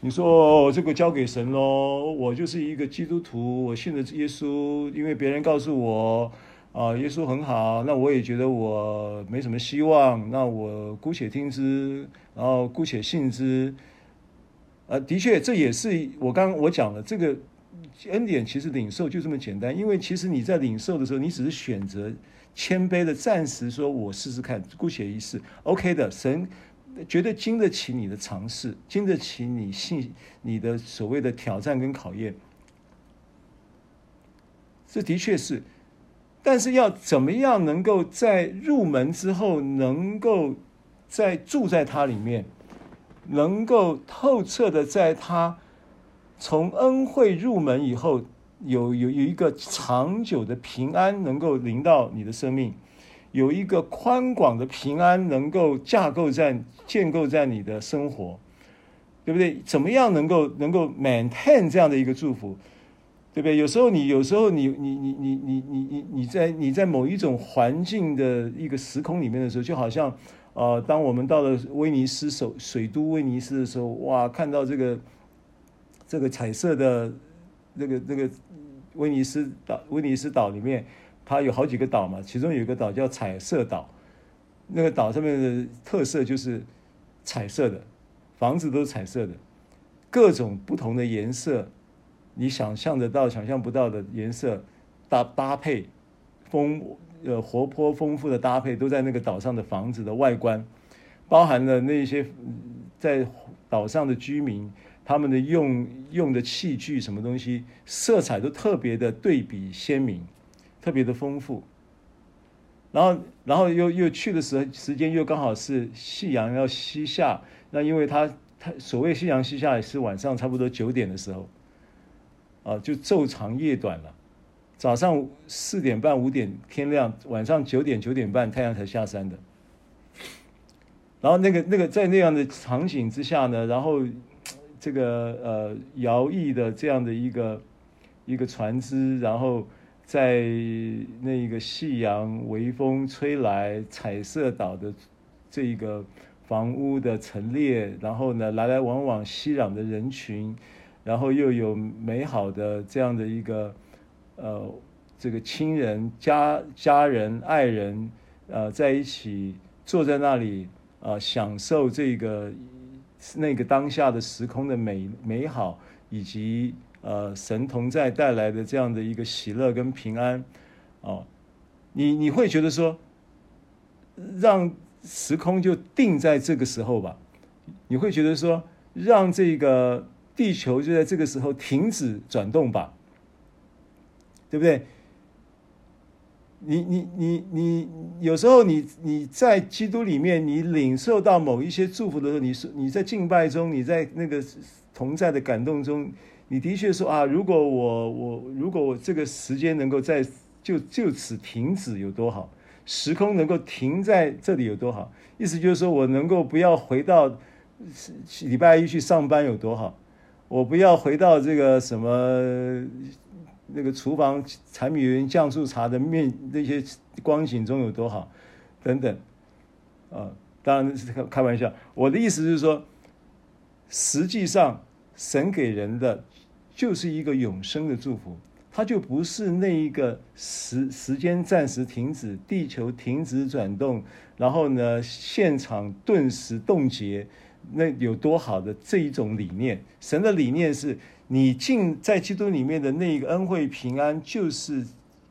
你说，这个交给神喽，我就是一个基督徒，我信了耶稣，因为别人告诉我。啊，耶稣很好，那我也觉得我没什么希望，那我姑且听之，然后姑且信之。呃，的确，这也是我刚刚我讲的这个恩典，其实领受就这么简单。因为其实你在领受的时候，你只是选择谦卑的暂时说，我试试看，姑且一试，OK 的。神绝对经得起你的尝试，经得起你信你的所谓的挑战跟考验。这的确是。但是要怎么样能够在入门之后，能够在住在它里面，能够透彻的在它从恩惠入门以后，有有有一个长久的平安能够临到你的生命，有一个宽广的平安能够架构在建构在你的生活，对不对？怎么样能够能够 maintain 这样的一个祝福？对不对？有时候你，有时候你，你，你，你，你，你，你，在你在某一种环境的一个时空里面的时候，就好像，呃，当我们到了威尼斯首水都威尼斯的时候，哇，看到这个这个彩色的那个那个威尼斯岛，威尼斯岛里面，它有好几个岛嘛，其中有一个岛叫彩色岛，那个岛上面的特色就是彩色的，房子都是彩色的，各种不同的颜色。你想象得到、想象不到的颜色搭搭配，丰呃活泼丰富的搭配，都在那个岛上的房子的外观，包含了那些在岛上的居民，他们的用用的器具什么东西，色彩都特别的对比鲜明，特别的丰富。然后，然后又又去的时候，时间又刚好是夕阳要西下，那因为它它所谓夕阳西下也是晚上差不多九点的时候。啊，就昼长夜短了，早上四点半五点天亮，晚上九点九点半太阳才下山的。然后那个那个在那样的场景之下呢，然后这个呃摇曳的这样的一个一个船只，然后在那个夕阳微风吹来，彩色岛的这一个房屋的陈列，然后呢来来往往熙攘的人群。然后又有美好的这样的一个，呃，这个亲人、家家人、爱人，呃，在一起坐在那里，呃，享受这个那个当下的时空的美美好，以及呃神同在带来的这样的一个喜乐跟平安，哦，你你会觉得说，让时空就定在这个时候吧？你会觉得说，让这个。地球就在这个时候停止转动吧，对不对？你你你你有时候你你在基督里面，你领受到某一些祝福的时候，你是你在敬拜中，你在那个同在的感动中，你的确说啊，如果我我如果我这个时间能够在就就此停止有多好，时空能够停在这里有多好，意思就是说我能够不要回到礼拜一去上班有多好。我不要回到这个什么那个厨房柴米油盐酱醋茶的面那些光景中有多好，等等，啊，当然是开开玩笑。我的意思是说，实际上神给人的就是一个永生的祝福，它就不是那一个时时间暂时停止，地球停止转动，然后呢，现场顿时冻结。那有多好的这一种理念？神的理念是你进在基督里面的那一个恩惠平安就是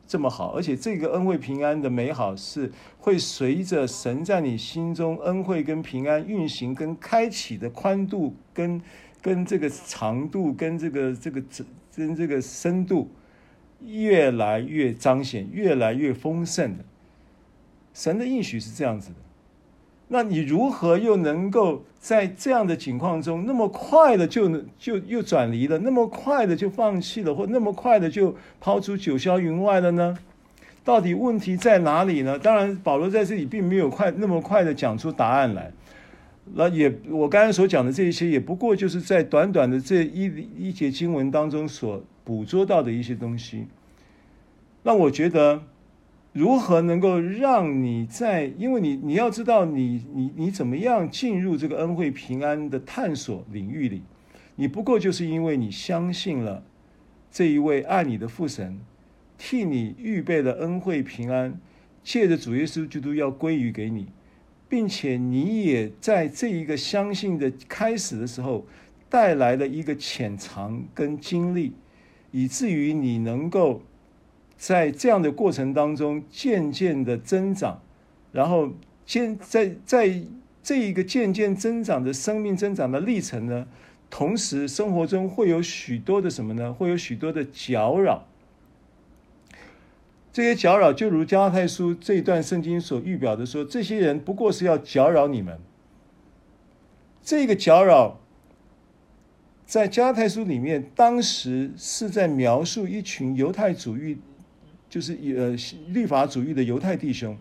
这么好，而且这个恩惠平安的美好是会随着神在你心中恩惠跟平安运行跟开启的宽度跟跟这个长度跟这个这个跟这个深度越来越彰显，越来越丰盛的。神的应许是这样子的。那你如何又能够在这样的情况中，那么快的就就又转离了，那么快的就放弃了，或那么快的就抛出九霄云外了呢？到底问题在哪里呢？当然，保罗在这里并没有快那么快的讲出答案来。那也我刚才所讲的这一些，也不过就是在短短的这一一节经文当中所捕捉到的一些东西。那我觉得。如何能够让你在？因为你你要知道你，你你怎么样进入这个恩惠平安的探索领域里？你不过就是因为你相信了这一位爱你的父神，替你预备了恩惠平安，借着主耶稣基督要归于给你，并且你也在这一个相信的开始的时候，带来了一个潜藏跟经历，以至于你能够。在这样的过程当中，渐渐的增长，然后渐在在这一个渐渐增长的生命增长的历程呢，同时生活中会有许多的什么呢？会有许多的搅扰。这些搅扰就如加拉太书这一段圣经所预表的说，这些人不过是要搅扰你们。这个搅扰，在加拉太书里面，当时是在描述一群犹太主义。就是呃，律法主义的犹太弟兄，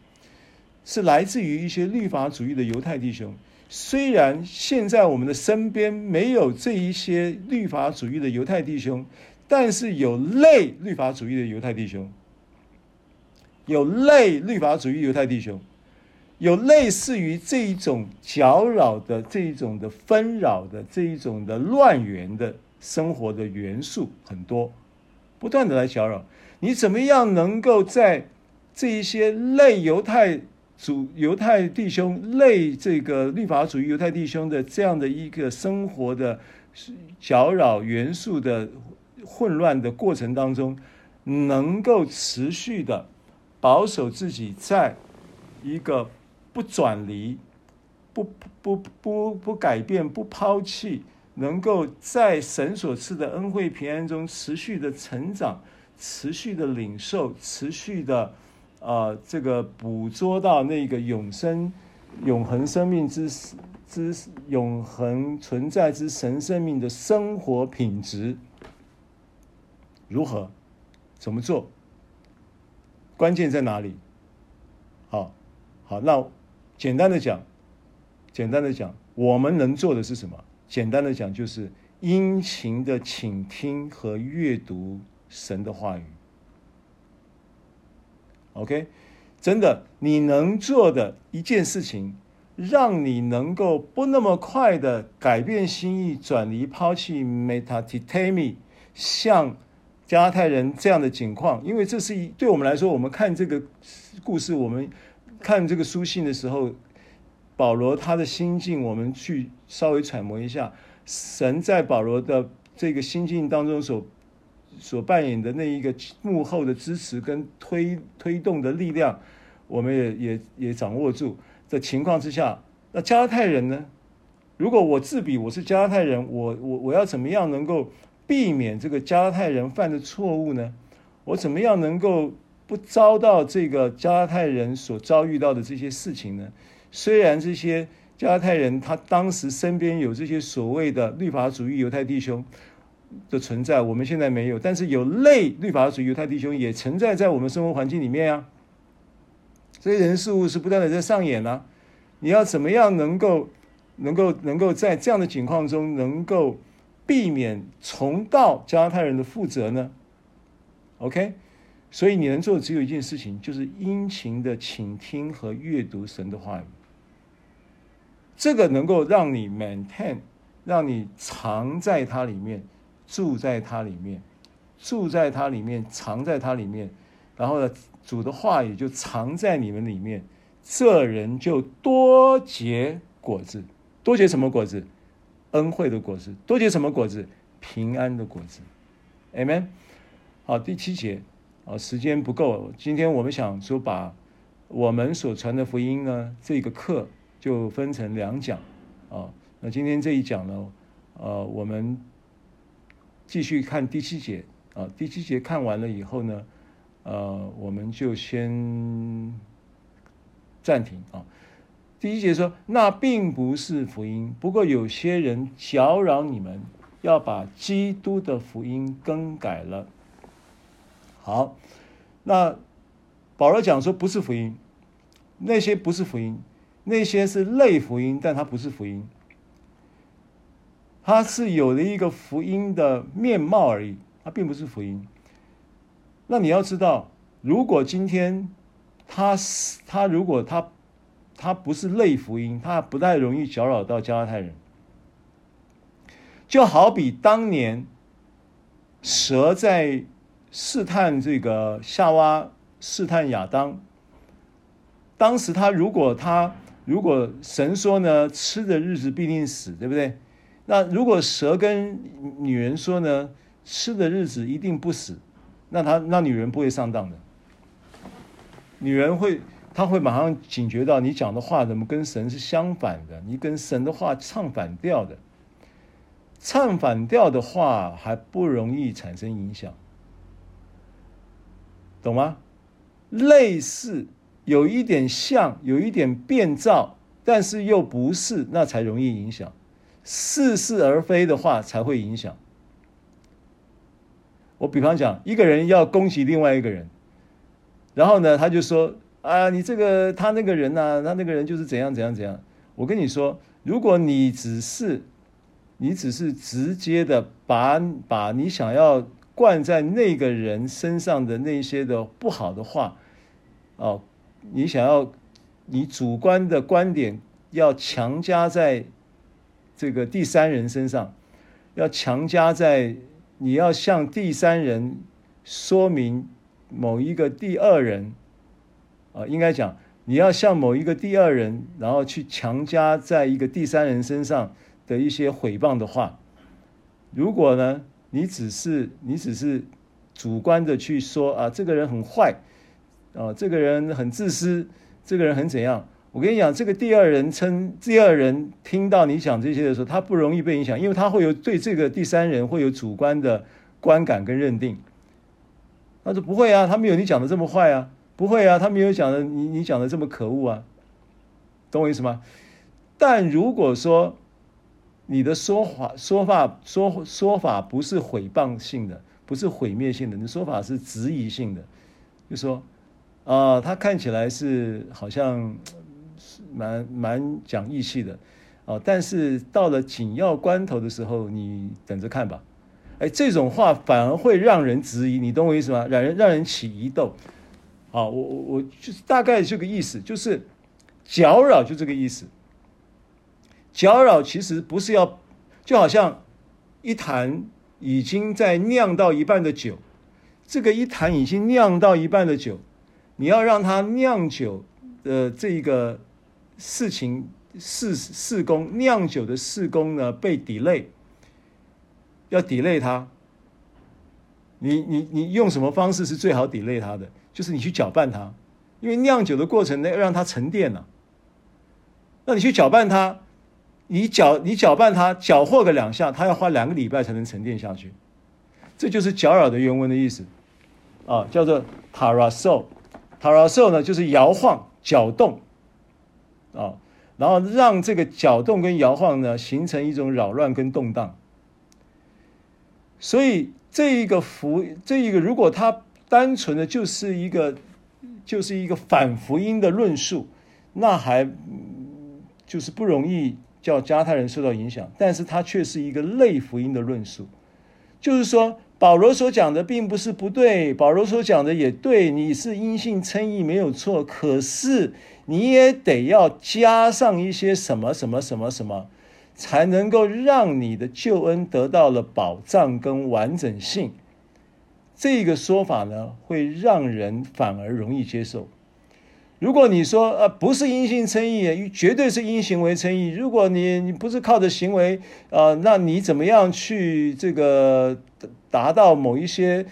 是来自于一些律法主义的犹太弟兄。虽然现在我们的身边没有这一些律法主义的犹太弟兄，但是有类律法主义的犹太弟兄，有类律法主义犹太弟兄，有类似于这一种搅扰的这一种的纷扰的这一种的乱源的生活的元素很多，不断的来搅扰。你怎么样能够在这一些类犹太主犹太弟兄、类这个律法主义犹太弟兄的这样的一个生活的搅扰元素的混乱的过程当中，能够持续的保守自己在一个不转离、不不不不不改变、不抛弃，能够在神所赐的恩惠平安中持续的成长。持续的领受，持续的，啊、呃，这个捕捉到那个永生、永恒生命之之永恒存在之神生命的生活品质，如何？怎么做？关键在哪里？好，好，那简单的讲，简单的讲，我们能做的是什么？简单的讲，就是殷勤的倾听和阅读。神的话语，OK，真的，你能做的一件事情，让你能够不那么快的改变心意、转离、抛弃 metatitami，像加拉太人这样的境况，因为这是一对我们来说，我们看这个故事，我们看这个书信的时候，保罗他的心境，我们去稍微揣摩一下，神在保罗的这个心境当中所。所扮演的那一个幕后的支持跟推推动的力量，我们也也也掌握住的情况之下，那加拉太人呢？如果我自比我是加拉太人，我我我要怎么样能够避免这个加拉太人犯的错误呢？我怎么样能够不遭到这个加拉太人所遭遇到的这些事情呢？虽然这些加拉太人他当时身边有这些所谓的律法主义犹太弟兄的存在，我们现在没有，但是有类律法主义犹太弟兄也存在在我们生活环境里面啊。这些人事物是不断的在上演啊。你要怎么样能够能够能够在这样的情况中能够避免重蹈加拉太人的覆辙呢？OK。所以你能做的只有一件事情，就是殷勤的倾听和阅读神的话语。这个能够让你 maintain，让你藏在它里面，住在它里面，住在它里面，藏在它里面。然后呢，主的话语就藏在你们里面，这人就多结果子。多结什么果子？恩惠的果子。多结什么果子？平安的果子。Amen。好，第七节。啊，时间不够。今天我们想说，把我们所传的福音呢，这个课就分成两讲。啊，那今天这一讲呢，呃，我们继续看第七节。啊，第七节看完了以后呢，呃，我们就先暂停。啊，第一节说，那并不是福音，不过有些人搅扰你们，要把基督的福音更改了。好，那保罗讲说不是福音，那些不是福音，那些是类福音，但它不是福音，它是有了一个福音的面貌而已，它并不是福音。那你要知道，如果今天他是他，如果他他不是类福音，他不太容易搅扰到加拉太人，就好比当年蛇在。试探这个夏娃，试探亚当。当时他如果他如果神说呢，吃的日子必定死，对不对？那如果蛇跟女人说呢，吃的日子一定不死，那他那女人不会上当的。女人会，她会马上警觉到你讲的话怎么跟神是相反的，你跟神的话唱反调的，唱反调的话还不容易产生影响。懂吗？类似，有一点像，有一点变造，但是又不是，那才容易影响。似是而非的话才会影响。我比方讲，一个人要恭喜另外一个人，然后呢，他就说：“啊，你这个他那个人呐、他那个人就是怎样怎样怎样。”我跟你说，如果你只是，你只是直接的把把你想要。灌在那个人身上的那些的不好的话，哦，你想要你主观的观点要强加在这个第三人身上，要强加在你要向第三人说明某一个第二人，啊，应该讲你要向某一个第二人，然后去强加在一个第三人身上的一些诽谤的话，如果呢？你只是你只是主观的去说啊，这个人很坏，啊，这个人很自私，这个人很怎样？我跟你讲，这个第二人称第二人听到你讲这些的时候，他不容易被影响，因为他会有对这个第三人会有主观的观感跟认定。他说不会啊，他没有你讲的这么坏啊，不会啊，他没有讲的你你讲的这么可恶啊，懂我意思吗？但如果说，你的说法、说法、说说法不是诽谤性的，不是毁灭性的，你的说法是质疑性的，就说，啊、他看起来是好像蛮蛮讲义气的，啊、呃，但是到了紧要关头的时候，你等着看吧。哎，这种话反而会让人质疑，你懂我意思吗？让人让人起疑窦。啊，我我我就是大概这个意思，就是搅扰，就这个意思。搅扰其实不是要，就好像一坛已经在酿到一半的酒，这个一坛已经酿到一半的酒，你要让它酿酒的这个事情事事工酿酒的事工呢被 delay，要 delay 它，你你你用什么方式是最好 delay 它的？就是你去搅拌它，因为酿酒的过程呢要让它沉淀了，那你去搅拌它。你搅你搅拌它，搅和个两下，它要花两个礼拜才能沉淀下去，这就是搅扰的原文的意思，啊，叫做 paraso，paraso 呢就是摇晃、搅动。啊，然后让这个搅动跟摇晃呢形成一种扰乱跟动荡。所以这一个福，这一个如果它单纯的就是一个，就是一个反福音的论述，那还就是不容易叫加太人受到影响，但是它却是一个类福音的论述，就是说。保罗所讲的并不是不对，保罗所讲的也对，你是因信称义没有错，可是你也得要加上一些什么什么什么什么，才能够让你的救恩得到了保障跟完整性。这个说法呢，会让人反而容易接受。如果你说呃不是因信称义，绝对是因行为称义。如果你你不是靠着行为，呃，那你怎么样去这个达到某一些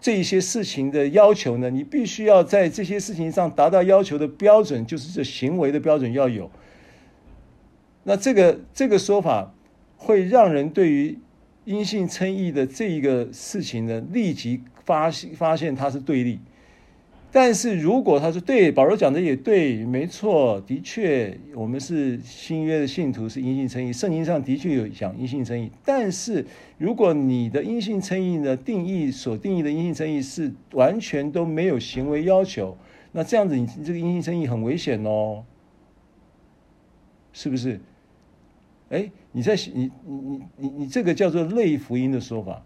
这一些事情的要求呢？你必须要在这些事情上达到要求的标准，就是这行为的标准要有。那这个这个说法会让人对于因信称义的这一个事情呢，立即发现发现它是对立。但是如果他说对，保罗讲的也对，没错，的确，我们是新约的信徒，是阴性称义，圣经上的确有讲阴性称义。但是如果你的阴性称义的定义所定义的阴性称义是完全都没有行为要求，那这样子你这个阴性称义很危险哦，是不是？哎，你在你你你你你这个叫做类福音的说法。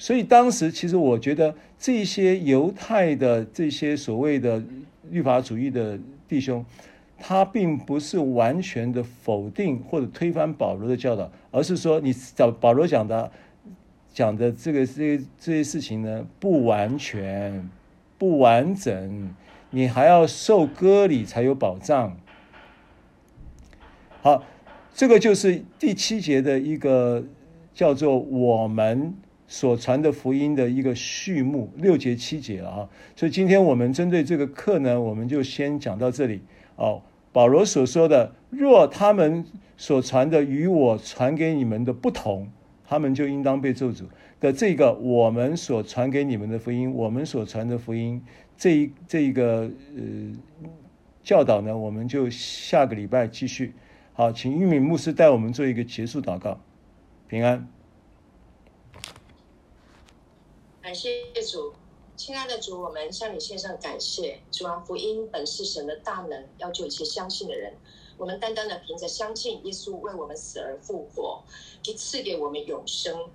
所以当时，其实我觉得这些犹太的这些所谓的律法主义的弟兄，他并不是完全的否定或者推翻保罗的教导，而是说你找保罗讲的讲的这个这这些事情呢，不完全、不完整，你还要受割礼才有保障。好，这个就是第七节的一个叫做我们。所传的福音的一个序幕，六节七节了啊，所以今天我们针对这个课呢，我们就先讲到这里哦。保罗所说的，若他们所传的与我传给你们的不同，他们就应当被咒诅的这个我们所传给你们的福音，我们所传的福音这一这一个呃教导呢，我们就下个礼拜继续。好，请玉敏牧师带我们做一个结束祷告，平安。感谢主，亲爱的主，我们向你献上感谢。主啊，福音本是神的大能，要救一切相信的人。我们单单的凭着相信耶稣为我们死而复活，以赐给我们永生，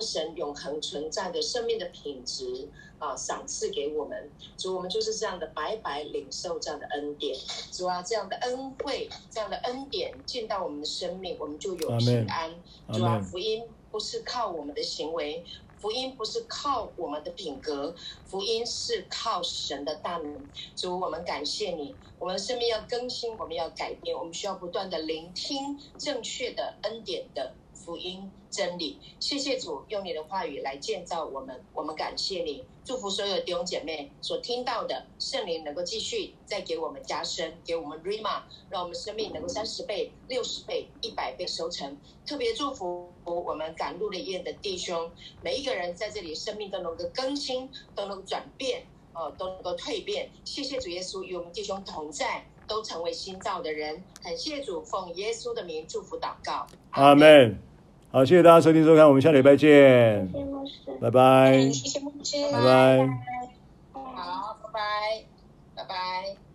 神永恒存在的生命的品质啊，赏赐给我们。主，我们就是这样的白白领受这样的恩典。主啊，这样的恩惠，这样的恩典进到我们的生命，我们就有平安。主啊，福音不是靠我们的行为。福音不是靠我们的品格，福音是靠神的大能。主，我们感谢你，我们生命要更新，我们要改变，我们需要不断的聆听正确的恩典的福音真理。谢谢主，用你的话语来建造我们，我们感谢你。祝福所有弟兄姐妹所听到的圣灵能够继续再给我们加深，给我们 rima，让我们生命能够三十倍、六十倍、一百倍收成。特别祝福我们赶路的夜的弟兄，每一个人在这里生命都能够更新，都能够转变，哦，都能够蜕变。谢谢主耶稣与我们弟兄同在，都成为新造的人。感谢主，奉耶稣的名祝福祷告，阿门。好谢谢大家收听收看我们下礼拜见。拜拜。拜拜。好拜拜。拜拜。